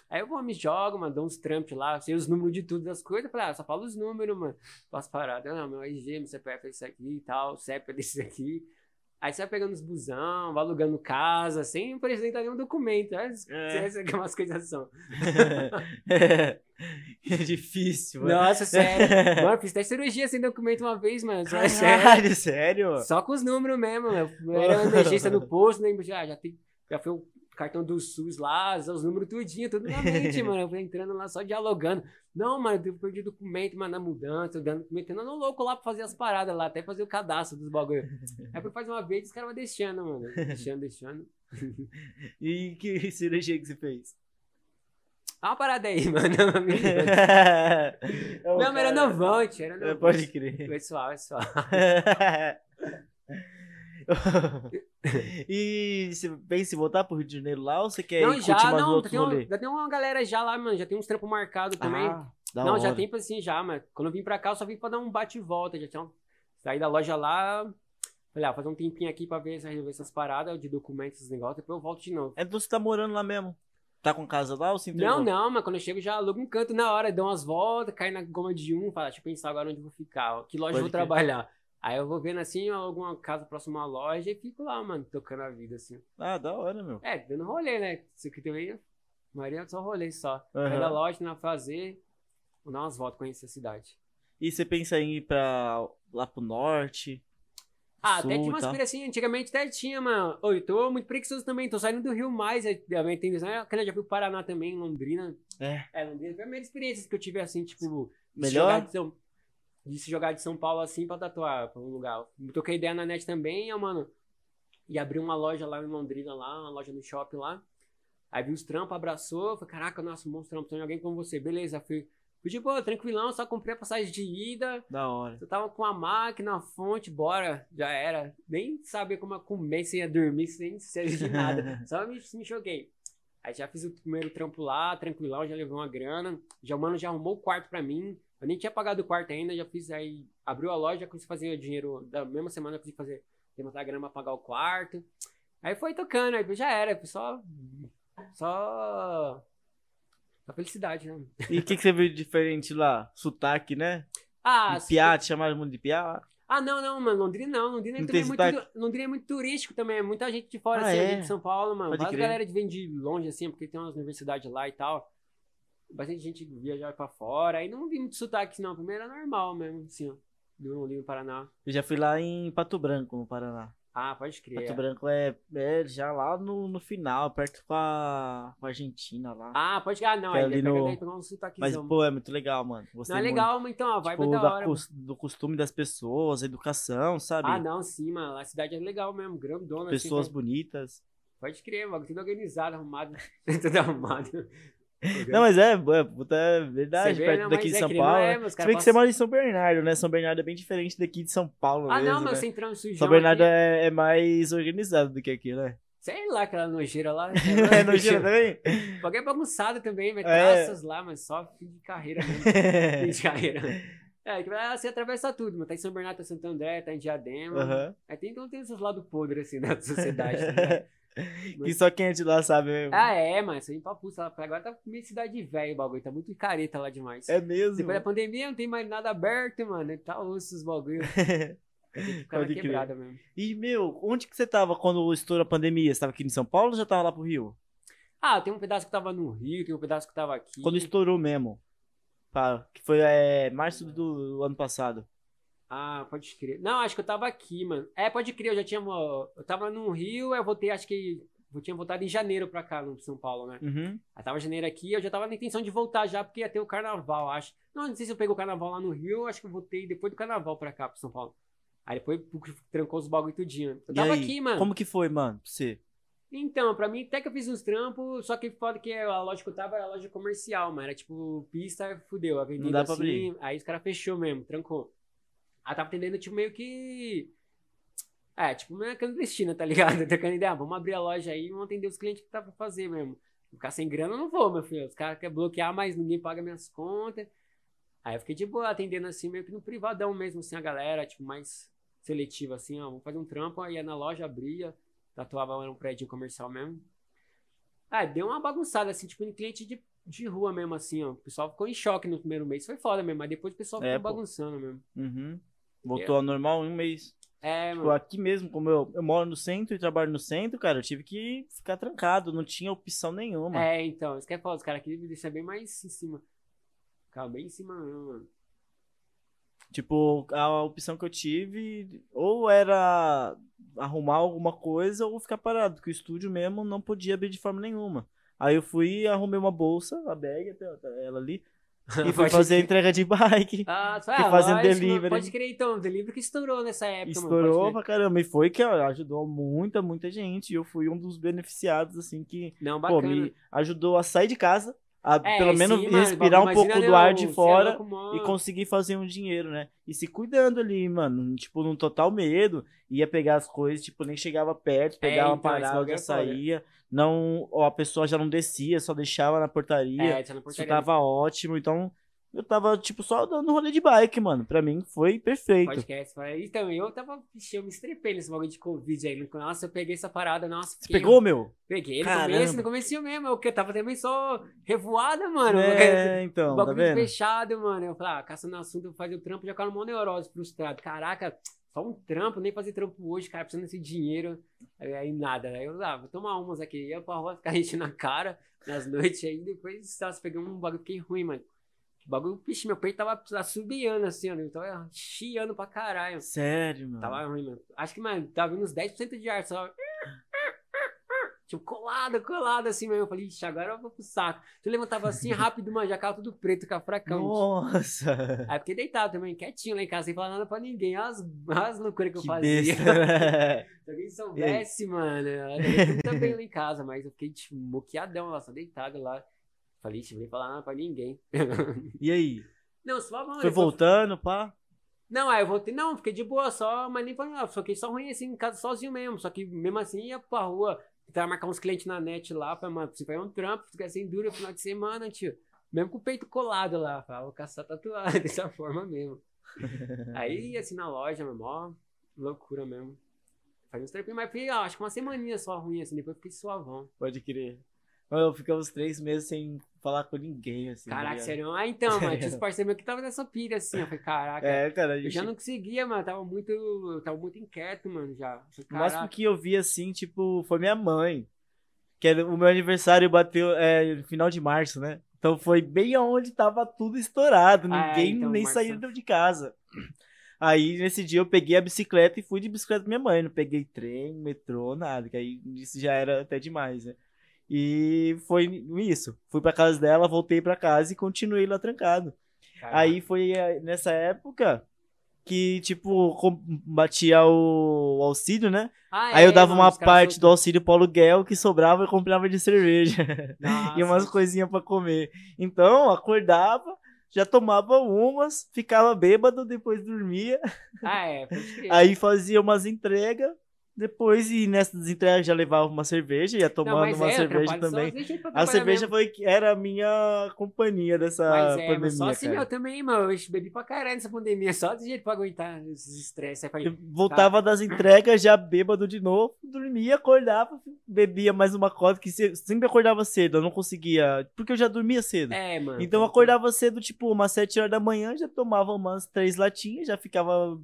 Aí eu vou, me jogo, mano, dou uns trampos lá, sei os números de tudo das coisas. Eu falei, ah, só falo os números, mano. Faço parada. Eu, Não, meu RG, meu CPF é isso aqui e tal, CEP é desse aqui. Aí você vai pegando os busão, vai alugando casa, sem apresentar nenhum documento. É, É. Que é umas coisas são. é. É difícil, mano. Nossa, sério. Mano, fiz até cirurgia sem documento uma vez, mano. É sério. Caralho, sério? Só com os números mesmo, meu. Era uma emergência no posto, né? Já, já, tem, já foi o cartão do SUS lá, os números tudinho, tudo na mente, mano. Eu fui entrando lá só dialogando. Não, mano, eu perdi documento, mano, na mudança, dando, metendo no louco lá pra fazer as paradas lá, até fazer o cadastro dos bagulho. Aí fui fazer uma vez, os caras vão deixando, mano. Deixando, deixando. E que cirurgia que você fez? Ah, uma parada aí, mano. É o Não, mas era novante, era É, novante. Pode crer. Suave, suave. e você pensa em voltar pro Rio de Janeiro lá ou você quer Não, ir já, curtir mais não, outros tem, um- já tem uma galera já lá, mano. Já tem uns trampos marcados também. Ah, não, já hora. tem assim já, mas quando eu vim pra cá, eu só vim pra dar um bate e volta. Já tinha um- saí da loja lá. Falei, ah, fazer um tempinho aqui pra ver, resolver essas paradas de documentos, esses negócios, depois eu volto de novo. É, você tá morando lá mesmo? Tá com casa lá ou se entregou? Não, não, mas quando eu chego já alugo um canto na hora, dou umas voltas, cai na goma de um, fala, deixa eu pensar agora onde eu vou ficar, ó, que loja eu Pode vou crer. trabalhar. Aí eu vou vendo assim, alguma casa próxima à loja e fico lá, mano, tocando a vida, assim. Ah, da hora, meu. É, dando rolê, né? Isso aqui também, Maria é só rolê só. Aham. Cada loja, não fazer, vou dar umas voltas, conhecer a cidade. E você pensa em ir pra lá pro norte? Ah, sul até tinha umas pilhas assim, antigamente até tinha, mano. Ô, eu tô muito preguiçoso também, tô saindo do Rio mais, também tem visão. Eu já fui pro Paraná também, Londrina. É. É, Londrina foi a primeira experiência que eu tive assim, tipo, Melhor? São, de se jogar de São Paulo assim pra tatuar pra um lugar. Eu toquei ideia na net também, ó, mano. E abri uma loja lá em Londrina, lá, uma loja no shopping lá. Aí vi os trampos, abraçou, falei, caraca, nossa, um monstro trampo, tem alguém como você. Beleza, fui. Fui de boa, tranquilão, só comprei a passagem de ida. Da hora. Eu tava com a máquina, a fonte, bora, já era. Nem sabia como eu comer, sem ia dormir, sem ser de nada. Só me, me joguei. Aí já fiz o primeiro trampo lá, tranquilão, já levei uma grana. Já o mano já arrumou o quarto pra mim. Eu nem tinha pagado o quarto ainda, já fiz aí. Abriu a loja, comecei a fazer o dinheiro da mesma semana, eu consegui fazer, levantar a grana pra pagar o quarto. Aí foi tocando, aí já era, só. Só. Só felicidade, né? E o que, que você viu de diferente lá? Sotaque, né? Ah, de piá, te chamaram muito de piá? Ah, não, não, mano. Londrina não. Londrina Não também é muito? Londrina é muito turístico também. É muita gente de fora, Ah, assim, é? de São Paulo, mano. Pode Várias crer. galera que vem de longe, assim, porque tem umas universidades lá e tal. Bastante gente viajar pra fora. Aí não vi muito sotaque, não. Primeiro era normal mesmo, assim, ó. Do Londrina, Paraná. Eu já fui lá em Pato Branco, no Paraná. Ah, pode crer. Pato Branco é, é já lá no, no final, perto com a, com a Argentina lá. Ah, pode crer. Ah, não. É Aí ali no- pegar um Mas, pô, é muito legal, mano. Gostei não é muito. legal, mas então, a vibe Tipo, é da da hora. cos- do costume das pessoas, educação, sabe? Ah, não, sim, mano. A cidade é legal mesmo, grandona. assim, Pessoas cara. bonitas. Pode crer, mano. Tudo organizado, arrumado. tudo arrumado. Não, mas é, é, puta, é verdade, vê, perto não, daqui mas de é São não Paulo. é, né? Se bem que você mora em São Bernardo, né? São Bernardo é bem diferente daqui de São Paulo Ah, mesmo, não, mas né? no sujão São Bernardo aqui, é, é mais organizado do que aqui, né? Sei lá, aquela nojeira lá. É nojento também? Paguei bagunçado também, vai É. traças lá, mas só fim de carreira mesmo. fim de carreira. É, que você atravessa tudo, mano. Tá em São Bernardo, tá em Santo André, tá em Diadema. Aham. Aí tem, então tem esses lados podres, assim, da sociedade. tá que só quem é de lá sabe mesmo. ah, é, mas isso aí pra puta. Agora tá meio cidade velha o bagulho, tá muito careta lá demais. É mesmo. Depois da pandemia não tem mais nada aberto, mano. Tá osso os bagulho. Tem que ficar na Pode crer. quebrada mesmo. E, meu, onde que você tava quando estourou a pandemia? Você tava aqui em São Paulo ou já tava lá pro Rio? Ah, tem um pedaço que tava no Rio, tem um pedaço que tava aqui. Quando estourou mesmo. Pá, que foi é, março do ano passado. Ah, pode crer. Não, acho que eu tava aqui, mano. É, pode crer, eu já tinha. Eu tava no Rio, eu voltei, acho que. Eu tinha voltado em janeiro pra cá, no São Paulo, né? Uhum. Aí tava janeiro aqui, eu já tava na intenção de voltar já, porque ia ter o carnaval, acho. Não, não sei se eu peguei o carnaval lá no Rio, acho que eu voltei depois do carnaval pra cá, pro São Paulo. Aí depois trancou os bagulho tudinho. Eu E tava aí, aqui, mano. Como que foi, mano, pra você? Então, pra mim, até que eu fiz uns trampos, só que foda que a loja que eu tava era loja comercial, mano. Era tipo, pista, fudeu, avenida Não dá pra assim. Aí os caras fechou mesmo, trancou. Aí tava atendendo, tipo, meio que. É, tipo, meio clandestina, tá ligado? Trocando ideia, ah, vamos abrir a loja aí e vamos atender os clientes que tá pra fazer mesmo. Ficar sem grana eu não vou, meu filho. Os caras querem bloquear, mas ninguém paga minhas contas. Aí eu fiquei de boa, atendendo assim, meio que no privadão mesmo, assim, a galera, tipo, mais seletiva, assim, ó, vamos fazer um trampo, aí ia na loja, abria, tatuava, era um prédio comercial mesmo. Ah, deu uma bagunçada, assim, tipo, em cliente de, de rua mesmo, assim, ó. O pessoal ficou em choque no primeiro mês, foi foda mesmo, mas depois o pessoal É, ficou pô. bagunçando mesmo. Uhum. Voltou ao normal em um mês. É, Tipo, mano. aqui mesmo, como eu, eu moro no centro e trabalho no centro, cara, eu tive que ficar trancado, não tinha opção nenhuma. É, então, isso que é foda, os caras aqui me deixam bem mais em cima. Ficava bem em cima mesmo, mano. Tipo, a opção que eu tive ou era arrumar alguma coisa ou ficar parado, porque o estúdio mesmo não podia abrir de forma nenhuma. Aí eu fui, arrumei uma bolsa, a bag, até ela ali, e Pode fazer crer. entrega de bike. Ah, Fui é, fazendo lógico, delivery. mano. Pode crer, então. Delivery que estourou nessa época, mano. Estourou pode pra caramba. E foi que ajudou muita, muita gente. E eu fui um dos beneficiados, assim, que. Não, pô, bacana. me ajudou a sair de casa, a É, pelo menos sim, mano, respirar um imagina, pouco do ar de é fora. louco, mano. e conseguir fazer um dinheiro, né? E se cuidando ali, mano. Tipo, num total medo. Ia pegar as coisas, tipo, nem chegava perto, pegava, então, é foda. saía. Não, ó, a pessoa já não descia, só deixava na portaria. É, na Isso portaria. tava ótimo. Então, eu tava, tipo, só dando rolê de bike, mano. Pra mim foi perfeito. Podcast. Então, eu tava. Eu me estrepei nesse bagulho de Covid aí. Nossa, eu peguei essa parada, nossa. Você pegou, meu? Peguei no Caramba. começo, no começo mesmo. Eu que tava também só revoada, mano. é, então, o tá bagulho vendo? fechado, mano. Eu falei, ah, caçando assunto, eu fazia o trampo, já ficava numa neurose frustrado. Caraca, só um trampo, nem fazer trampo hoje, cara, precisando desse dinheiro. Aí, nada. Aí eu, ah, vou tomar umas aqui. Ia pra rua ficar enchendo na cara nas noites aí. Depois, nossa, peguei um bagulho, fiquei ruim, mano. O bagulho, pixe, meu peito tava assobiando assim, ó. Então, eu chiando pra caralho. Sério, mano. Tava ruim, mano. Acho que, mano, tava vindo uns 10% de ar só. Tipo, colado, colado assim mesmo. Eu falei, ixi, agora eu vou pro saco. Eu levantava assim rápido, mano, já ficava tudo preto, com a fracão. Nossa. Aí fiquei deitado também, quietinho lá em casa, sem falar nada pra ninguém. Olha as, as loucuras que, eu Que fazia. né? Se alguém soubesse, mano. Eu também lá em casa, mas eu fiquei tipo, moqueadão lá, só deitado lá. Falei, ixi, não vem falar nada pra ninguém. e aí? Não, só mano. Foi voltando, pá? Não, aí eu voltei, não, fiquei de boa só, mas nem foi nada, só fiquei só ruim assim em casa sozinho mesmo. Só que mesmo assim ia pra rua, tentava marcar uns clientes na net lá, falei, mano, você vai um trampo, fica sem dura final de semana, tio. Mesmo com o peito colado lá. Falava, vou caçar tatuagem dessa forma mesmo. Aí, assim, na loja, meu, mó loucura mesmo. Faz uns trepinhos, mas fiquei, ó, acho que uma semaninha só ruim, assim, depois fiquei suavão. Pode crer. Eu ficamos três meses sem falar com ninguém, assim. tá Caraca, sério. Ah, então, mano, tinha os parceiros meus que tava nessa pilha, assim. Eu falei, caraca. É, cara, a Eu gente... já não conseguia, mano. Tava muito. Eu tava muito inquieto, mano, já. O máximo que eu vi, assim, tipo, foi minha mãe. Que era- o meu aniversário bateu é, no final de março, né? Então foi bem onde tava tudo estourado. Ah, é, Ninguém então, nem março. saiu de casa. Aí, nesse dia, eu peguei a bicicleta e fui de bicicleta com minha mãe. Não peguei trem, metrô, nada. Que aí isso já era até demais, né? E foi isso. Fui pra casa dela, voltei pra casa e continuei lá trancado. Caraca. Aí foi eh, nessa época que, tipo, batia o auxílio, né? Ah, Aí eu é, dava mano, uma parte do auxílio pro aluguel que sobrava eu comprava de cerveja e umas coisinhas pra comer. Então, acordava, já tomava umas, ficava bêbado, depois dormia, Ah, é, crer. aí fazia umas entregas, depois e nessas entregas já levava uma cerveja, ia Não, tomando mas uma é, cerveja também. A cerveja mesmo. foi era a minha companhia dessa Mas é, pandemia, mas só assim cara. eu também, mano. Eu bebi pra caralho nessa pandemia. Só de jeito pra aguentar esses estresses. Eu voltava das entregas já bêbado de novo, dormia, acordava, bebia mais uma coisa, que se- sempre acordava cedo, eu não conseguia, porque eu já dormia cedo. é, mano. Então eu acordava cedo, tipo, umas 7 horas da manhã, já tomava umas três latinhas, já ficava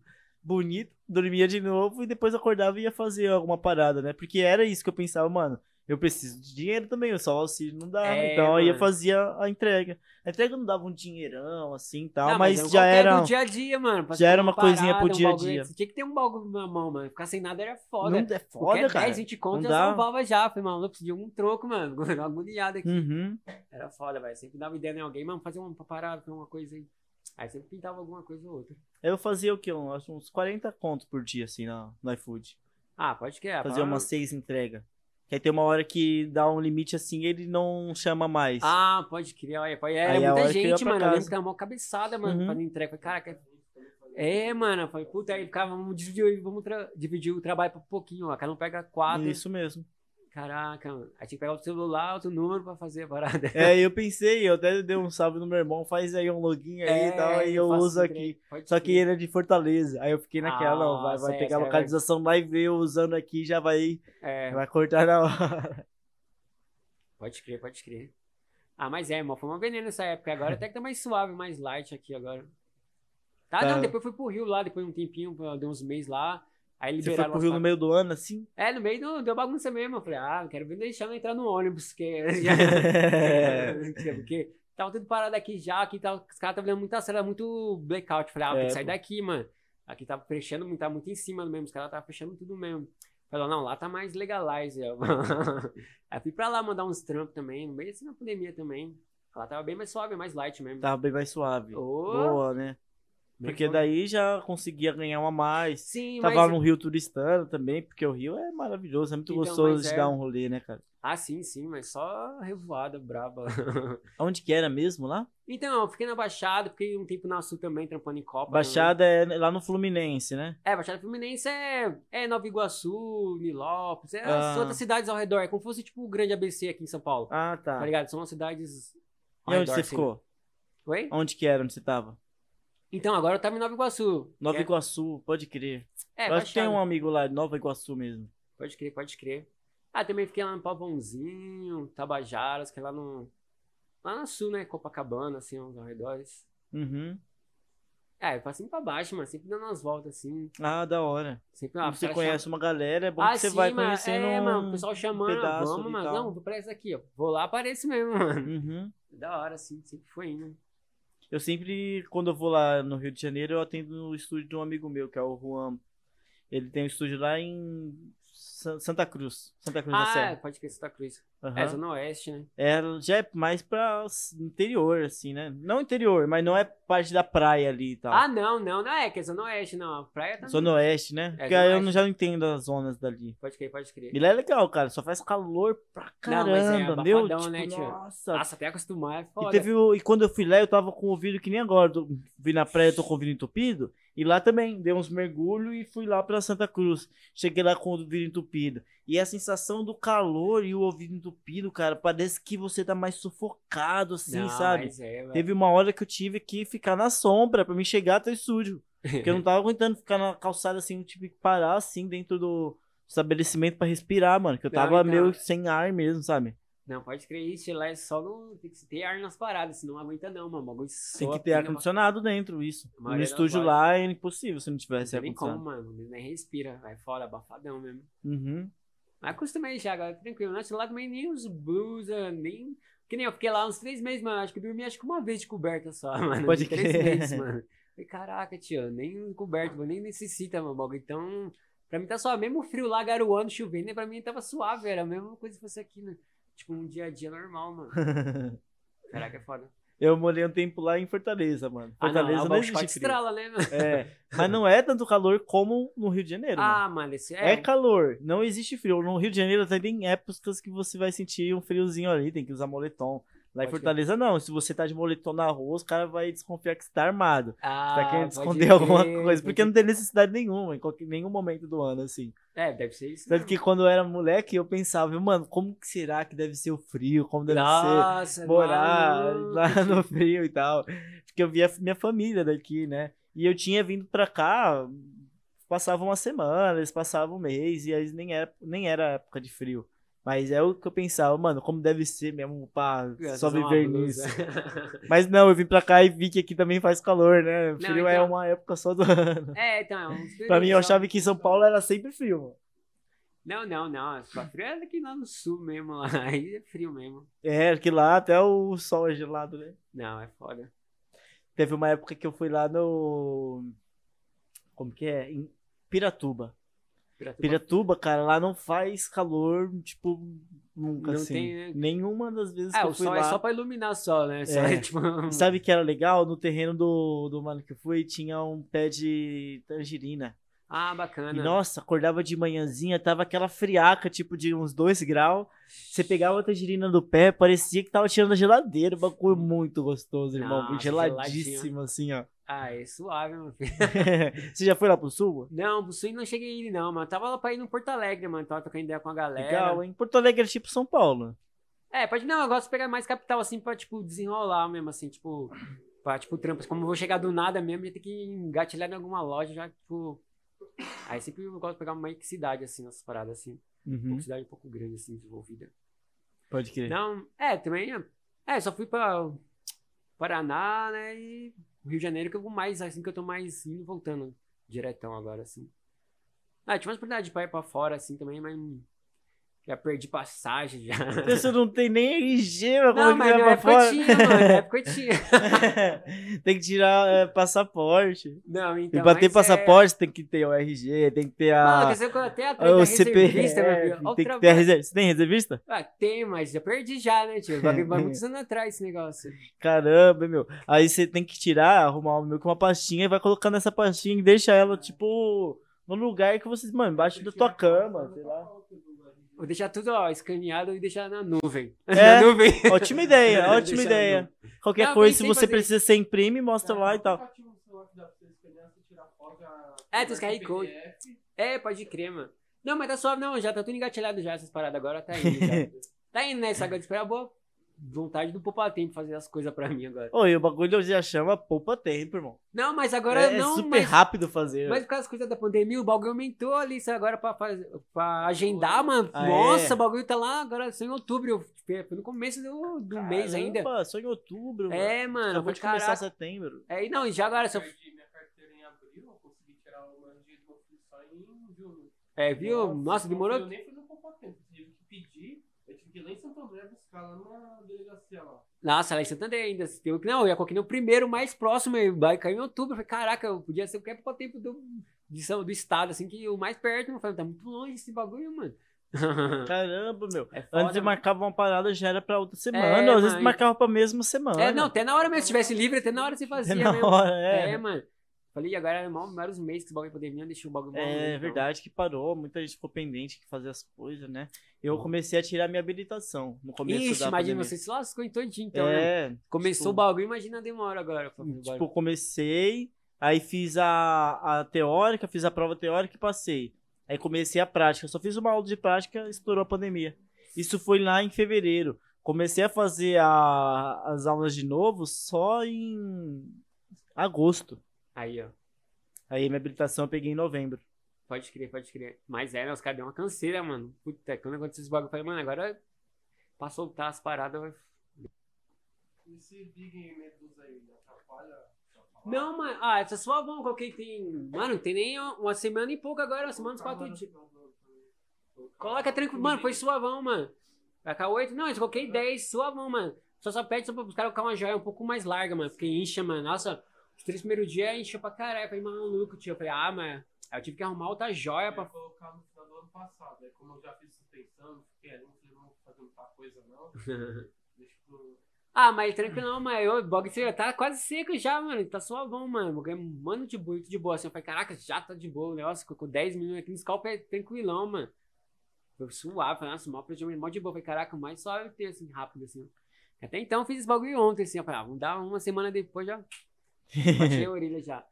bonito, dormia de novo e depois acordava e ia fazer alguma parada, né? Porque era isso que eu pensava, mano. Eu preciso de dinheiro também, só o auxílio não dá. É, então aí eu mano. fazia a entrega. A entrega não dava um dinheirão assim e tal, Não, mas, é já era. do dia a dia, mano. já era uma coisinha pro parada, dia a dia. Você tinha que ter um bagulho na mão, mano. Ficar sem nada era foda. Não é Qualquer foda, cara. 10, 20 conto eu dá. salvava já. Falei, mano, eu preciso de um troco, mano. Agoniado aqui. Uhum. Era foda, velho. Sempre dava ideia em alguém, mano, fazer uma parada, fazer uma coisa aí. Aí sempre pintava alguma coisa ou outra. Eu fazia o quê? Um- acho uns 40 contos por dia, assim, na, no iFood. Ah, pode que é. Fazia pra- umas seis entregas. Que aí tem uma hora que dá um limite assim ele não chama mais. Ah, pode criar. Olha, pode... É Aí a muita eu gente, mano. Eu lembro casa. que tava uma cabeçada, mano, Uhum. fazendo entrega. Falei, caraca. É, mano. Eu Falei, puta, aí ficava, vamos dividir, vamos dividir o trabalho por pouquinho, ó. Cada um pega quatro. Isso mesmo. Caraca, mano. Aí tinha que pegar o celular, outro número pra fazer a parada. É, eu pensei, eu até dei um salve no meu irmão, faz aí um login aí e tal, aí eu É, faço uso aqui. Só que crer. ele é de Fortaleza. Aí eu fiquei naquela, não, vai, vai é, pegar a localização lá e ver eu usando aqui, já vai, É, vai cortar na hora. pode crer, pode crer. Ah, mas é, mano, foi uma veneno nessa época. Agora até que tá mais suave, mais light aqui agora. Tá, Tá. não, depois fui pro Rio lá, depois de um tempinho, deu uns meses lá. Aí Você foi liberaram pro Rio no meio do ano, assim? É, no meio do, deu bagunça mesmo. Eu falei, ah, não quero ver deixando entrar no ônibus, porque. porque tava tudo parado aqui já, aqui tava, os caras estavam dando muita cena, muito blackout. Eu Falei, ah, tem É, que sair pô. daqui, mano. Aqui tava fechando, muito- tá muito em cima mesmo, os caras estavam fechando tudo mesmo. Falou, não, lá tá mais legalize. Aí fui pra lá mandar uns trampos também, no meio assim na pandemia também. Lá tava bem mais suave, mais light mesmo. Tava bem mais suave. Ô. Boa, né? Bem Porque foi- daí já conseguia ganhar uma mais. Sim, Tava mas. no Rio turistando também, porque o Rio é maravilhoso, é muito Então, gostoso de é- dar um rolê, né, cara? Ah, sim, sim, mas só revoada braba. Onde que era mesmo lá? então, eu fiquei na Baixada, fiquei um tempo na Sul também, trampando em Copa. Baixada é lá no Fluminense, né? É, Baixada Fluminense é, é Nova Iguaçu, Nilópolis, é as Ah. outras cidades ao redor. É como se fosse tipo o grande ABC aqui em São Paulo. Ah, Tá tá. ligado? São as cidades. ao E onde redor, você assim. ficou? Oi? Onde que era onde você tava? Então, agora eu tava em Nova Iguaçu. Nova É- Iguaçu, pode crer. É, Eu acho que tem um amigo lá de Nova Iguaçu mesmo. Pode crer, pode crer. Ah, também fiquei lá no Pavãozinho, Tabajaras, que é lá no. Lá no sul, né? Copacabana, assim, aos arredores. Uhum. É, eu passei pra baixo, mano. Sempre dando umas voltas assim. Ah, da hora. Sempre ah, você os caras conhece uma galera, é bom Ah, que você sim, vai mano. conhecendo É, um mano, o pessoal chamando, pedaço vamos, mas não, vou pra essa aqui, ó. Vou lá, aparece mesmo, mano. Uhum. Da hora, assim, sempre foi indo. Eu sempre, quando eu vou lá no Rio de Janeiro, eu atendo no estúdio de um amigo meu, que é o Juan. Ele tem um estúdio lá em Santa Cruz. Santa Cruz da Ah, é, Serra. pode crer Santa Cruz. Aham. É, Zona Oeste, né? É, já é mais pra interior, assim, né? Não interior, mas não é parte da praia ali e tal. Ah, não, não, não é, que é Zona Oeste, não. A praia tá. Zona Oeste, né? É, Porque Zona aí eu não- já não entendo as zonas dali. Pode crer, pode crer. E lá é legal, cara. Só faz calor pra Não, caramba, mas é meu. abafadão, Tipo, né, tio? nossa. Nossa, até acostumar é E, foda. teve, o- e quando eu fui lá, eu tava com o ouvido que nem agora. Eu vi na praia, eu tô com o ouvido entupido. E lá também, dei uns mergulhos e fui lá pra Santa Cruz. Cheguei lá com o ouvido entupido. E a sensação do calor e o ouvido entupido, cara, parece que você tá mais sufocado, assim, Não, sabe? mas é, velho. Teve uma hora que eu tive que ficar na sombra pra me chegar até o estúdio. Porque eu não tava aguentando ficar na calçada assim, eu tive que parar assim dentro do estabelecimento pra respirar, mano. Que eu Não, tava então. meio sem ar mesmo, sabe? Não, pode crer isso, lá é só no. Tem que ter ar nas paradas, senão não aguenta não, mano. Bagulho Tem que ter ar pinga, condicionado dentro, isso. No estúdio lá é impossível se não Não tivesse tem ar nem como, mano. Nem respira, vai fora, abafadão mesmo. Uhum. Mas acostumei já, agora tranquilo. Nossa, lá também nem os blusa, nem. Que nem eu fiquei lá uns três meses, mano. Acho que dormi acho que uma vez de coberta só, mano. Pode De três crer. meses, mano. Falei, caraca, tio, nem coberto, mano, nem necessita, mano. bagulho. Então, pra mim tá só, mesmo frio lá, garoando, chovendo, pra mim tava suave, era a mesma coisa se fosse aqui, né? Tipo, um dia a dia normal, mano. Caraca, é foda. Eu morei um tempo lá em Fortaleza, mano. Ah, não, Fortaleza o não, bagulho pode existe estrala, né, mano? É, mas não é tanto calor como no Rio de Janeiro. Ah, mano, esse É é. calor, não existe frio. No Rio de Janeiro até tem épocas que você vai sentir um friozinho ali, tem que usar moletom. Lá em Fortaleza não, se você tá de moletom na rua, os caras vão desconfiar que você tá armado. Ah, tá querendo esconder alguma coisa, porque não tem necessidade nenhuma, em qualquer, nenhum momento do ano, assim. É, deve ser isso. Tanto mesmo. que quando eu era moleque, eu pensava, mano, como que será que deve ser o frio? Como deve ser Nossa, morar maluco. lá no frio e tal. Porque eu via minha família daqui, né? E eu tinha vindo pra cá, passava uma semana, eles passavam um mês, e aí nem era, nem era época de frio. Mas é o que eu pensava, mano, como deve ser mesmo pra É, só uma viver nisso. Mas não, eu vim pra cá e vi que aqui também faz calor, né? Não, frio é então- uma época só do ano. É, então, é uns Pra mim, eu achava que em São Paulo era sempre frio. Não, não, não. Só frio é daqui lá no sul mesmo. Lá. Aí é frio mesmo. É, que lá até o sol é gelado, né? Não, é foda. Teve uma época que eu fui lá no. Como que é? Em Piratuba. Piratuba- Piratuba, cara, lá não faz calor, tipo, nunca Não assim. tem, né? Nenhuma das vezes Ah, que eu fui sol lá. é só pra iluminar só, né? Só É. é, tipo... E Sabe que era legal? No terreno do, do mano que eu fui, tinha um pé de tangerina. Ah, E bacana. nossa, acordava de manhãzinha, tava aquela friaca, tipo de uns 2 graus. Você pegava a tangerina do pé, parecia que tava tirando a geladeira. O bagulho muito gostoso, irmão. Nossa, Geladíssimo, assim, ó. Ah, é suave, meu filho. Você já foi lá pro sul? Não, pro sul não cheguei ir, não, mano. Tava lá pra ir no Porto Alegre, mano. Tava trocando ideia com a galera. Legal, hein? Porto Alegre é tipo São Paulo. É, pode não, eu gosto de pegar mais capital, assim, pra, tipo, desenrolar mesmo, assim, tipo, pra, tipo, trampas. Como eu vou chegar do nada mesmo, já tem que engatilhar em alguma loja, já, tipo... Aí sempre eu gosto de pegar uma cidade, assim, nessas paradas, assim. Uhum, Uma cidade um pouco grande, assim, desenvolvida. Pode crer. Não, é, também, é, é, só fui pra Paraná, né, e Rio de Janeiro que eu vou mais, assim, que eu tô mais indo voltando diretão agora, assim. Ah, tinha uma oportunidade pra ir pra fora, assim, também, mas já perdi passagem, já. Você não tem nem RG, mas Não, como é mas na época eu tinha, mano, na época tinha. fora? tem que tirar é, passaporte. Não, então, e pra ter passaporte tem que ter o RG, tem que ter É... Mano, a... quer dizer, que eu até atrás o. Olha o tem que ter a reserva. Você tem reservista? Ah, tem, mas já perdi já, né, tio? Vai muitos anos atrás esse negócio. Caramba, meu. Aí você tem que tirar, arrumar meio que uma pastinha e vai colocando essa pastinha e deixa ela, tipo, no lugar que você, mano, embaixo da tua cama, sei lá. Vou deixar tudo, ó, escaneado e deixar na nuvem. É, na nuvem. Ótima ideia, ótima ideia. Qualquer Não, coisa, se você fazer precisa, você imprime, mostra lá e tal. É, tem os QR Code. É, pode crer, mano. Não, mas tá suave, não. Já tá tudo engatilhado já, essas paradas agora. Tá indo já. tá indo, né? Essa agora de esperar boa vontade do poupar tempo fazer as coisas pra mim agora. Oi, o bagulho já chama poupa tempo, irmão. Não, mas agora é não. super mas, rápido fazer. mas por causa das coisas da pandemia, o bagulho aumentou ali. Isso agora pra, fazer, pra agendar, mano. Ah, Nossa, é? o bagulho tá lá agora, só em outubro. Eu, foi no começo do, do mês ainda. Caramba, Só em outubro, mano. É, mano. Só Foi pode começar caraca. setembro. É, e não, e já agora, se eu perdi minha carteira em abril, eu consegui tirar o meu dia de meu filho só em junho. É, viu? Nossa, demorou. Eu nem fui no pouco tempo, tive que pedir, lá em Santo André buscar lá na delegacia lá. Nossa, lá em Santander ainda. Eu, não, eu ia coloquei no primeiro mais próximo, e vai cair em outubro. Eu falei, caraca, eu podia ser o que é pro tempo do, de São- do estado, assim, que o mais perto. Eu falei, tá muito longe esse bagulho, mano. Caramba, meu. É foda, Antes de marcava uma parada já era pra outra semana. É, às vezes mano. marcava pra mesma semana. É, não, até na hora mesmo, se tivesse livre, até na hora você Até fazia na mesmo. hora, é. É, mano. Falei, e agora era mal, vários meses que esse bagulho pandemia, deixou o bagulho mal, É então. verdade que parou, muita gente ficou pendente de fazer as coisas, né? Eu Bom. comecei a tirar minha habilitação no começo Ixi, da imagina, pandemia. você se lascou em todinho, então, né? É, Começou tipo- o bagulho, imagina a demora agora. o tipo, comecei, Aí fiz a, a teórica, fiz a prova teórica e passei. Aí comecei a prática. Só fiz uma aula de prática, estourou a pandemia. Isso foi lá em fevereiro. Comecei a fazer a- as aulas de novo só em agosto. Aí, ó. Aí minha habilitação eu peguei em novembro. Pode crer, pode crer. Mas é, né? Os caras deu uma canseira, mano. Puta, quando aconteceu esse bagulho, eu falei, mano, agora pra soltar as paradas vai. Esse Big Medusa aí atrapalha? atrapalha? Não, mano. Ah, essa suavão, coloquei tem. Mano, não tem nem uma semana e pouco agora, uma semana e quatro dias. Coloca tranquilo. Mano, foi suavão, mano. Vai ficar 8? Não, eu coloquei 10, suavão, mano. Só só pede só pra os caras colocar uma joia um pouco mais larga, mano. Porque incha, mano. Nossa, os três primeiros dias incha pra caralho. Eu falei, maluco, tio. Eu falei, ah, mas. Aí eu tive que arrumar outra joia Eu pra. colocar no final do ano passado. Aí como eu já fiz suspensão, fiquei ali, não falei, não vou fazer muita coisa não. Deixa pro... ah, mas tranquilo não, mas o bagulho já tá quase seco já, mano. Tá suavão, mano. Mano de boa, muito de boa. Assim, eu falei, caraca, já tá de boa o negócio. Com 10 minutos aqui no scalp é tranquilão, mano. Foi suave, falei, nossa, mó procedimento, mó de boa. Falei, caraca, o mais suave ter, assim, rápido, assim. Até então eu fiz esse bagulho ontem, assim. Eu falei, ah, vamos dar uma semana depois já. Bati a orelha já.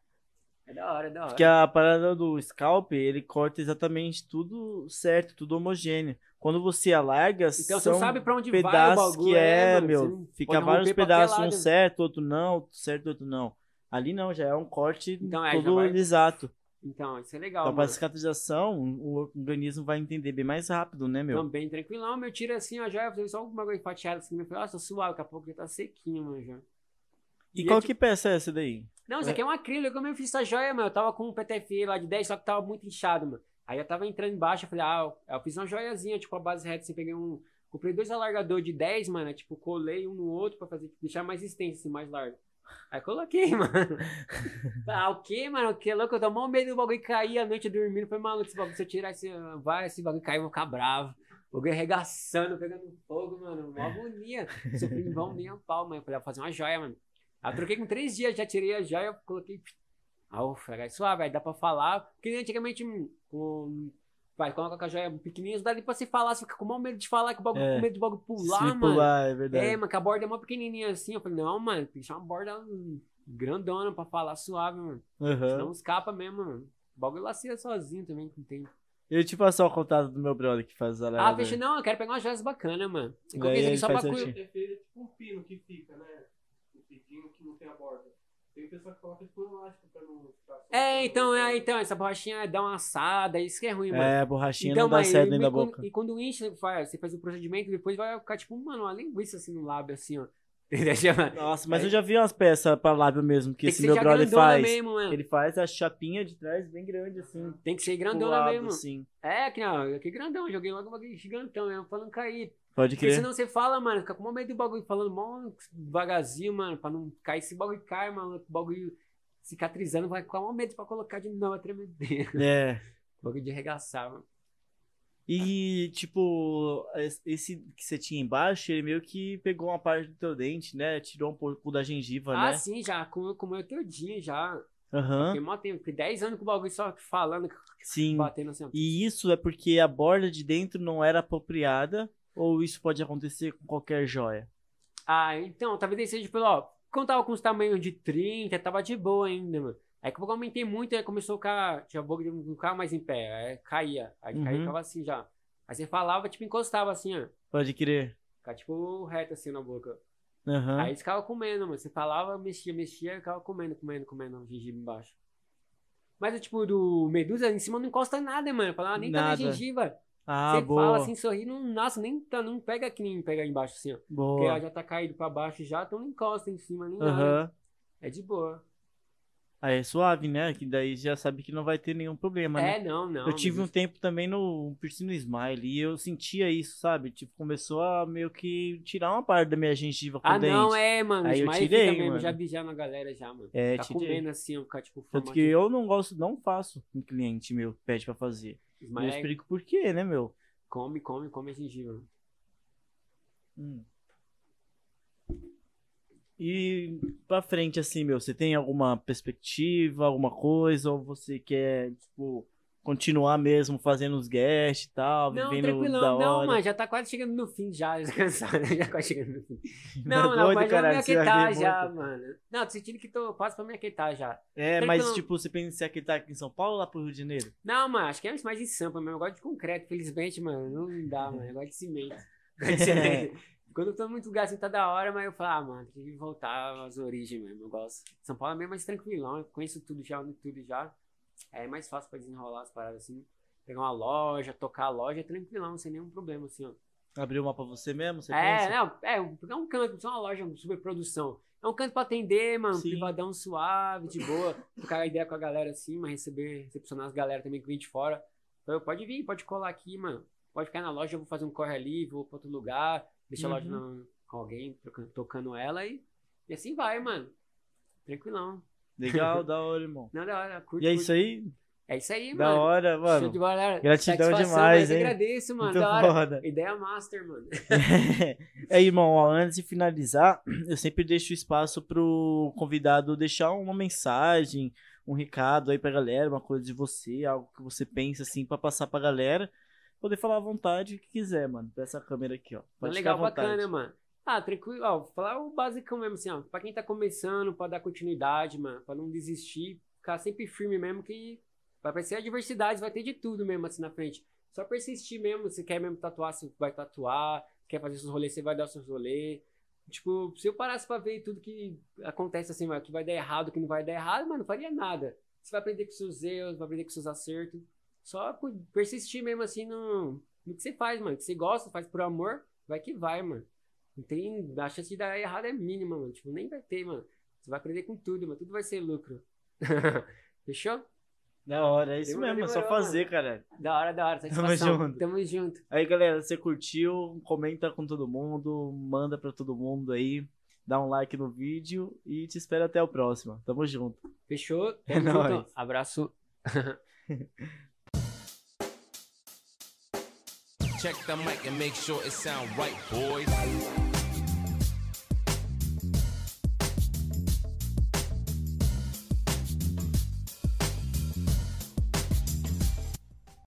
É da hora, é da hora. Porque a parada do scalp, ele corta exatamente tudo certo, tudo homogêneo. Quando você alarga, Então você são não sabe pra onde vai o pedaços bagulho. que é, mano, meu. você Fica vários pedaços, um certo, outro não, outro certo, outro não. Ali não, já é um corte Então, é, todo vai- exato. Então, isso é legal, Então, pra mano. cicatrização, o organismo vai entender bem mais rápido, né, meu? Também tranquilão, meu tiro assim, ó, já fazer só um bagulho fatiado assim, eu falei, nossa, suave, daqui a pouco já tá sequinho, mano, já. E, e qual é que peça é essa daí? Não, isso aqui é um acrílico, eu mesmo fiz essa joia, mano. Eu tava com um PTFE lá de 10, só que tava muito inchado, mano. Aí eu tava entrando embaixo, eu falei, ah, eu fiz uma joiazinha, tipo, a base reta, assim, peguei um. Comprei dois alargadores de 10, mano, tipo, colei um no outro pra fazer, tipo, deixar mais extenso, assim, mais largo. Aí coloquei, mano. ah, o que, mano? O que louco? Eu tô mó medo do bagulho cair à noite dormindo. Foi maluco, esse bagulho, se eu tirar esse, vai, esse bagulho cair, eu vou ficar bravo. O bagulho arregaçando, pegando fogo, mano. Mó agonia. Sofri em vão nem a pau, mano. Eu falei, vou fazer uma joia, mano. Aí eu troquei com três dias, já tirei a joia, coloquei. Ah, ufa, é suave, aí dá pra falar. Porque antigamente, hum, com. Vai, coloca a joia pequenininha, dá ali pra você falar, você fica com o maior medo de falar, com, o bagulho, É. com medo do bagulho pular, Se mano. pular, é verdade. É, mas que a borda é mó pequenininha assim. Eu falei, não, mano, tem que deixar uma borda grandona pra falar suave, mano. Aham. Senão escapa mesmo, mano. O bagulho lacia sozinho também com o tempo. Eu te passar o contato do meu brother que faz a Ah, fechei, não, eu quero pegar uma joias bacana, mano. Eu coloquei isso aqui só pra cu... É feito tipo um pino que fica, né? Que não tem a borda. Tem pessoa que coloca tipo elástico pra não ficar... É, então, é, então, essa borrachinha dá uma assada, isso que é ruim, mano. É, a borrachinha Então, não dá mas certo e dentro da quando- boca. E quando incha, faz, você faz o procedimento, depois vai ficar tipo, mano, uma linguiça assim no lábio, assim, ó. Nossa, mas eu já vi umas peças pra lábio mesmo, que que esse meu brother faz. mesmo. Ele faz a chapinha de trás bem grande, assim. Tem que ser pro grandona lado, mesmo. assim. É, que não, que grandão, joguei logo um bagulho gigantão mesmo, falando cair. Pode Porque crer. senão você fala, mano, fica com o medo do bagulho, falando mó devagarzinho, mano, pra não cair. Se o bagulho cai, mano, o bagulho cicatrizando, vai com o medo pra colocar de novo a tremedeira. É. bagulho de arregaçar, mano. E, tipo, es- esse que você tinha embaixo, ele meio que pegou uma parte do teu dente, né? Tirou um pouco da gengiva, Ah, né? sim, já comeu, comeu todinho, já. Aham. Fiquei mó tempo, fiquei 10 anos com o bagulho só falando, Sim. batendo assim. E isso é porque a borda de dentro não era apropriada? Ou isso pode acontecer com qualquer joia? Ah, então, talvez aí seja pelo, ó, quando tava com os tamanhos de 30, tava de boa ainda, mano. Aí que eu aumentei muito, aí começou a ficar, tinha a boca de não mais em pé, aí caía, aí caía, Uhum. ficava assim já. Aí você falava, tipo, encostava assim, ó. Pode crer. Ficava tipo reto assim na boca. Aham. Aí ficava comendo, mano. Você falava, mexia, mexia, ficava comendo, comendo, comendo gengiva embaixo. Mas, tipo, do Medusa, em cima não encosta nada, mano. Falava, nem tá na Nada. gengiva. Ah, você boa. fala assim, sorri, não, nossa, nem, tá, não pega aqui, nem pega embaixo assim, ó. Porque boa. ela já tá caído pra baixo já, então não encosta em cima, nem nada. É de boa. Aí é suave, né? Que daí já sabe que não vai ter nenhum problema, né? É, não, não. eu tive um Medusa- tempo também no piercing no Smile e eu sentia isso, sabe? Tipo, começou a meio que tirar uma parte da minha gengiva com Ah, o dente. não, é, mano. Aí eu tirei, mesmo, mano. já vi já na galera já, mano. É, Tá tirei. comendo assim, ficar tipo Tanto que eu não gosto, não faço um cliente meu pede pra fazer. E eu é, explico por quê, né, meu? come, come, come a gengiva. Hum. E pra frente, assim, meu, você tem alguma perspectiva, alguma coisa, ou você quer, tipo, continuar mesmo fazendo os guests e tal, Não, vivendo da hora. Não, mano, já tá quase chegando no fim já. já cansado, já quase chegando no fim. Tá Não, não, doido, mas já me aquietar já, muito. mano. Não, tô sentindo que tô quase pra me aquietar já. É, Tranquilão. mas tipo, você pensa em se aquietar aqui em São Paulo ou lá pro Rio de Janeiro? Não, mano, acho que é mais em Sampa mesmo. Eu gosto de concreto, felizmente, mano. Não dá, mano. Eu gosto de cimento. Gosto de cimento. Quando eu tô muito lugar assim, tá da hora, mas eu falo, ah, mano, tem que voltar às origens mesmo. Eu gosto. São Paulo é bem mais tranquilão. Eu conheço tudo já, tudo já. É mais fácil pra desenrolar as paradas assim. Pegar uma loja, tocar a loja, é tranquilão, sem nenhum problema, assim, ó. Abriu uma pra você mesmo? Você é, pensa? não, é, pegar um canto, só uma loja, uma superprodução. É um canto pra atender, mano, Sim. privadão suave, de boa. Trocar ideia com a galera assim, mas receber, recepcionar as galera também que vem de fora. Então, pode vir, pode colar aqui, mano. Pode ficar na loja, eu vou fazer um corre ali, vou pra outro lugar, deixa a loja Uhum. com alguém, tocando ela e, e assim vai, mano. Tranquilão. Legal, da hora, irmão. Não, da hora, curto, E é curto. isso aí? É isso aí, Da mano. hora, Show mano. de bola, galera. Gratidão demais, mas eu hein? agradeço, mano. Muito da hora. foda. Ideia master, mano. é, irmão, ó, antes de finalizar, eu sempre deixo espaço pro convidado deixar uma mensagem, um recado aí pra galera, uma coisa de você, algo que você pensa assim pra passar pra galera. Poder falar à vontade o que quiser, mano. Pra essa câmera aqui, ó. Pode legal, bacana, mano. Ah, tranquilo, ó, falar o basicão mesmo, assim, ó. Pra quem tá começando, pra dar continuidade, mano, pra não desistir, ficar sempre firme mesmo, que vai aparecer adversidades, vai ter de tudo mesmo, assim, na frente. Só persistir mesmo, se quer mesmo tatuar, você vai tatuar, quer fazer seus rolês, você vai dar seus rolês. Tipo, se eu parasse pra ver tudo que acontece, assim, mano, que vai dar errado, que não vai dar errado, mano, não faria nada. Você vai aprender com seus erros, vai aprender com seus acertos. Só persistir mesmo, assim, no, no que você faz, mano. Que você gosta, faz por amor, vai que vai, mano. Não tem. A chance de dar errado é mínima, mano. Tipo, nem vai ter, mano. Você vai aprender com tudo, mano. Tudo vai ser lucro. Fechou? Da hora, é isso Demorou, mesmo, é só fazer, cara. Da hora, da hora. Satisfação. junto. Tamo junto. Aí, galera, você curtiu, comenta com todo mundo, manda pra todo mundo aí, dá um like no vídeo e te espero até o próximo. Tamo junto. Fechou? É Tamo junto. nóis. Abraço. Check the mic and make sure it sound right, boys.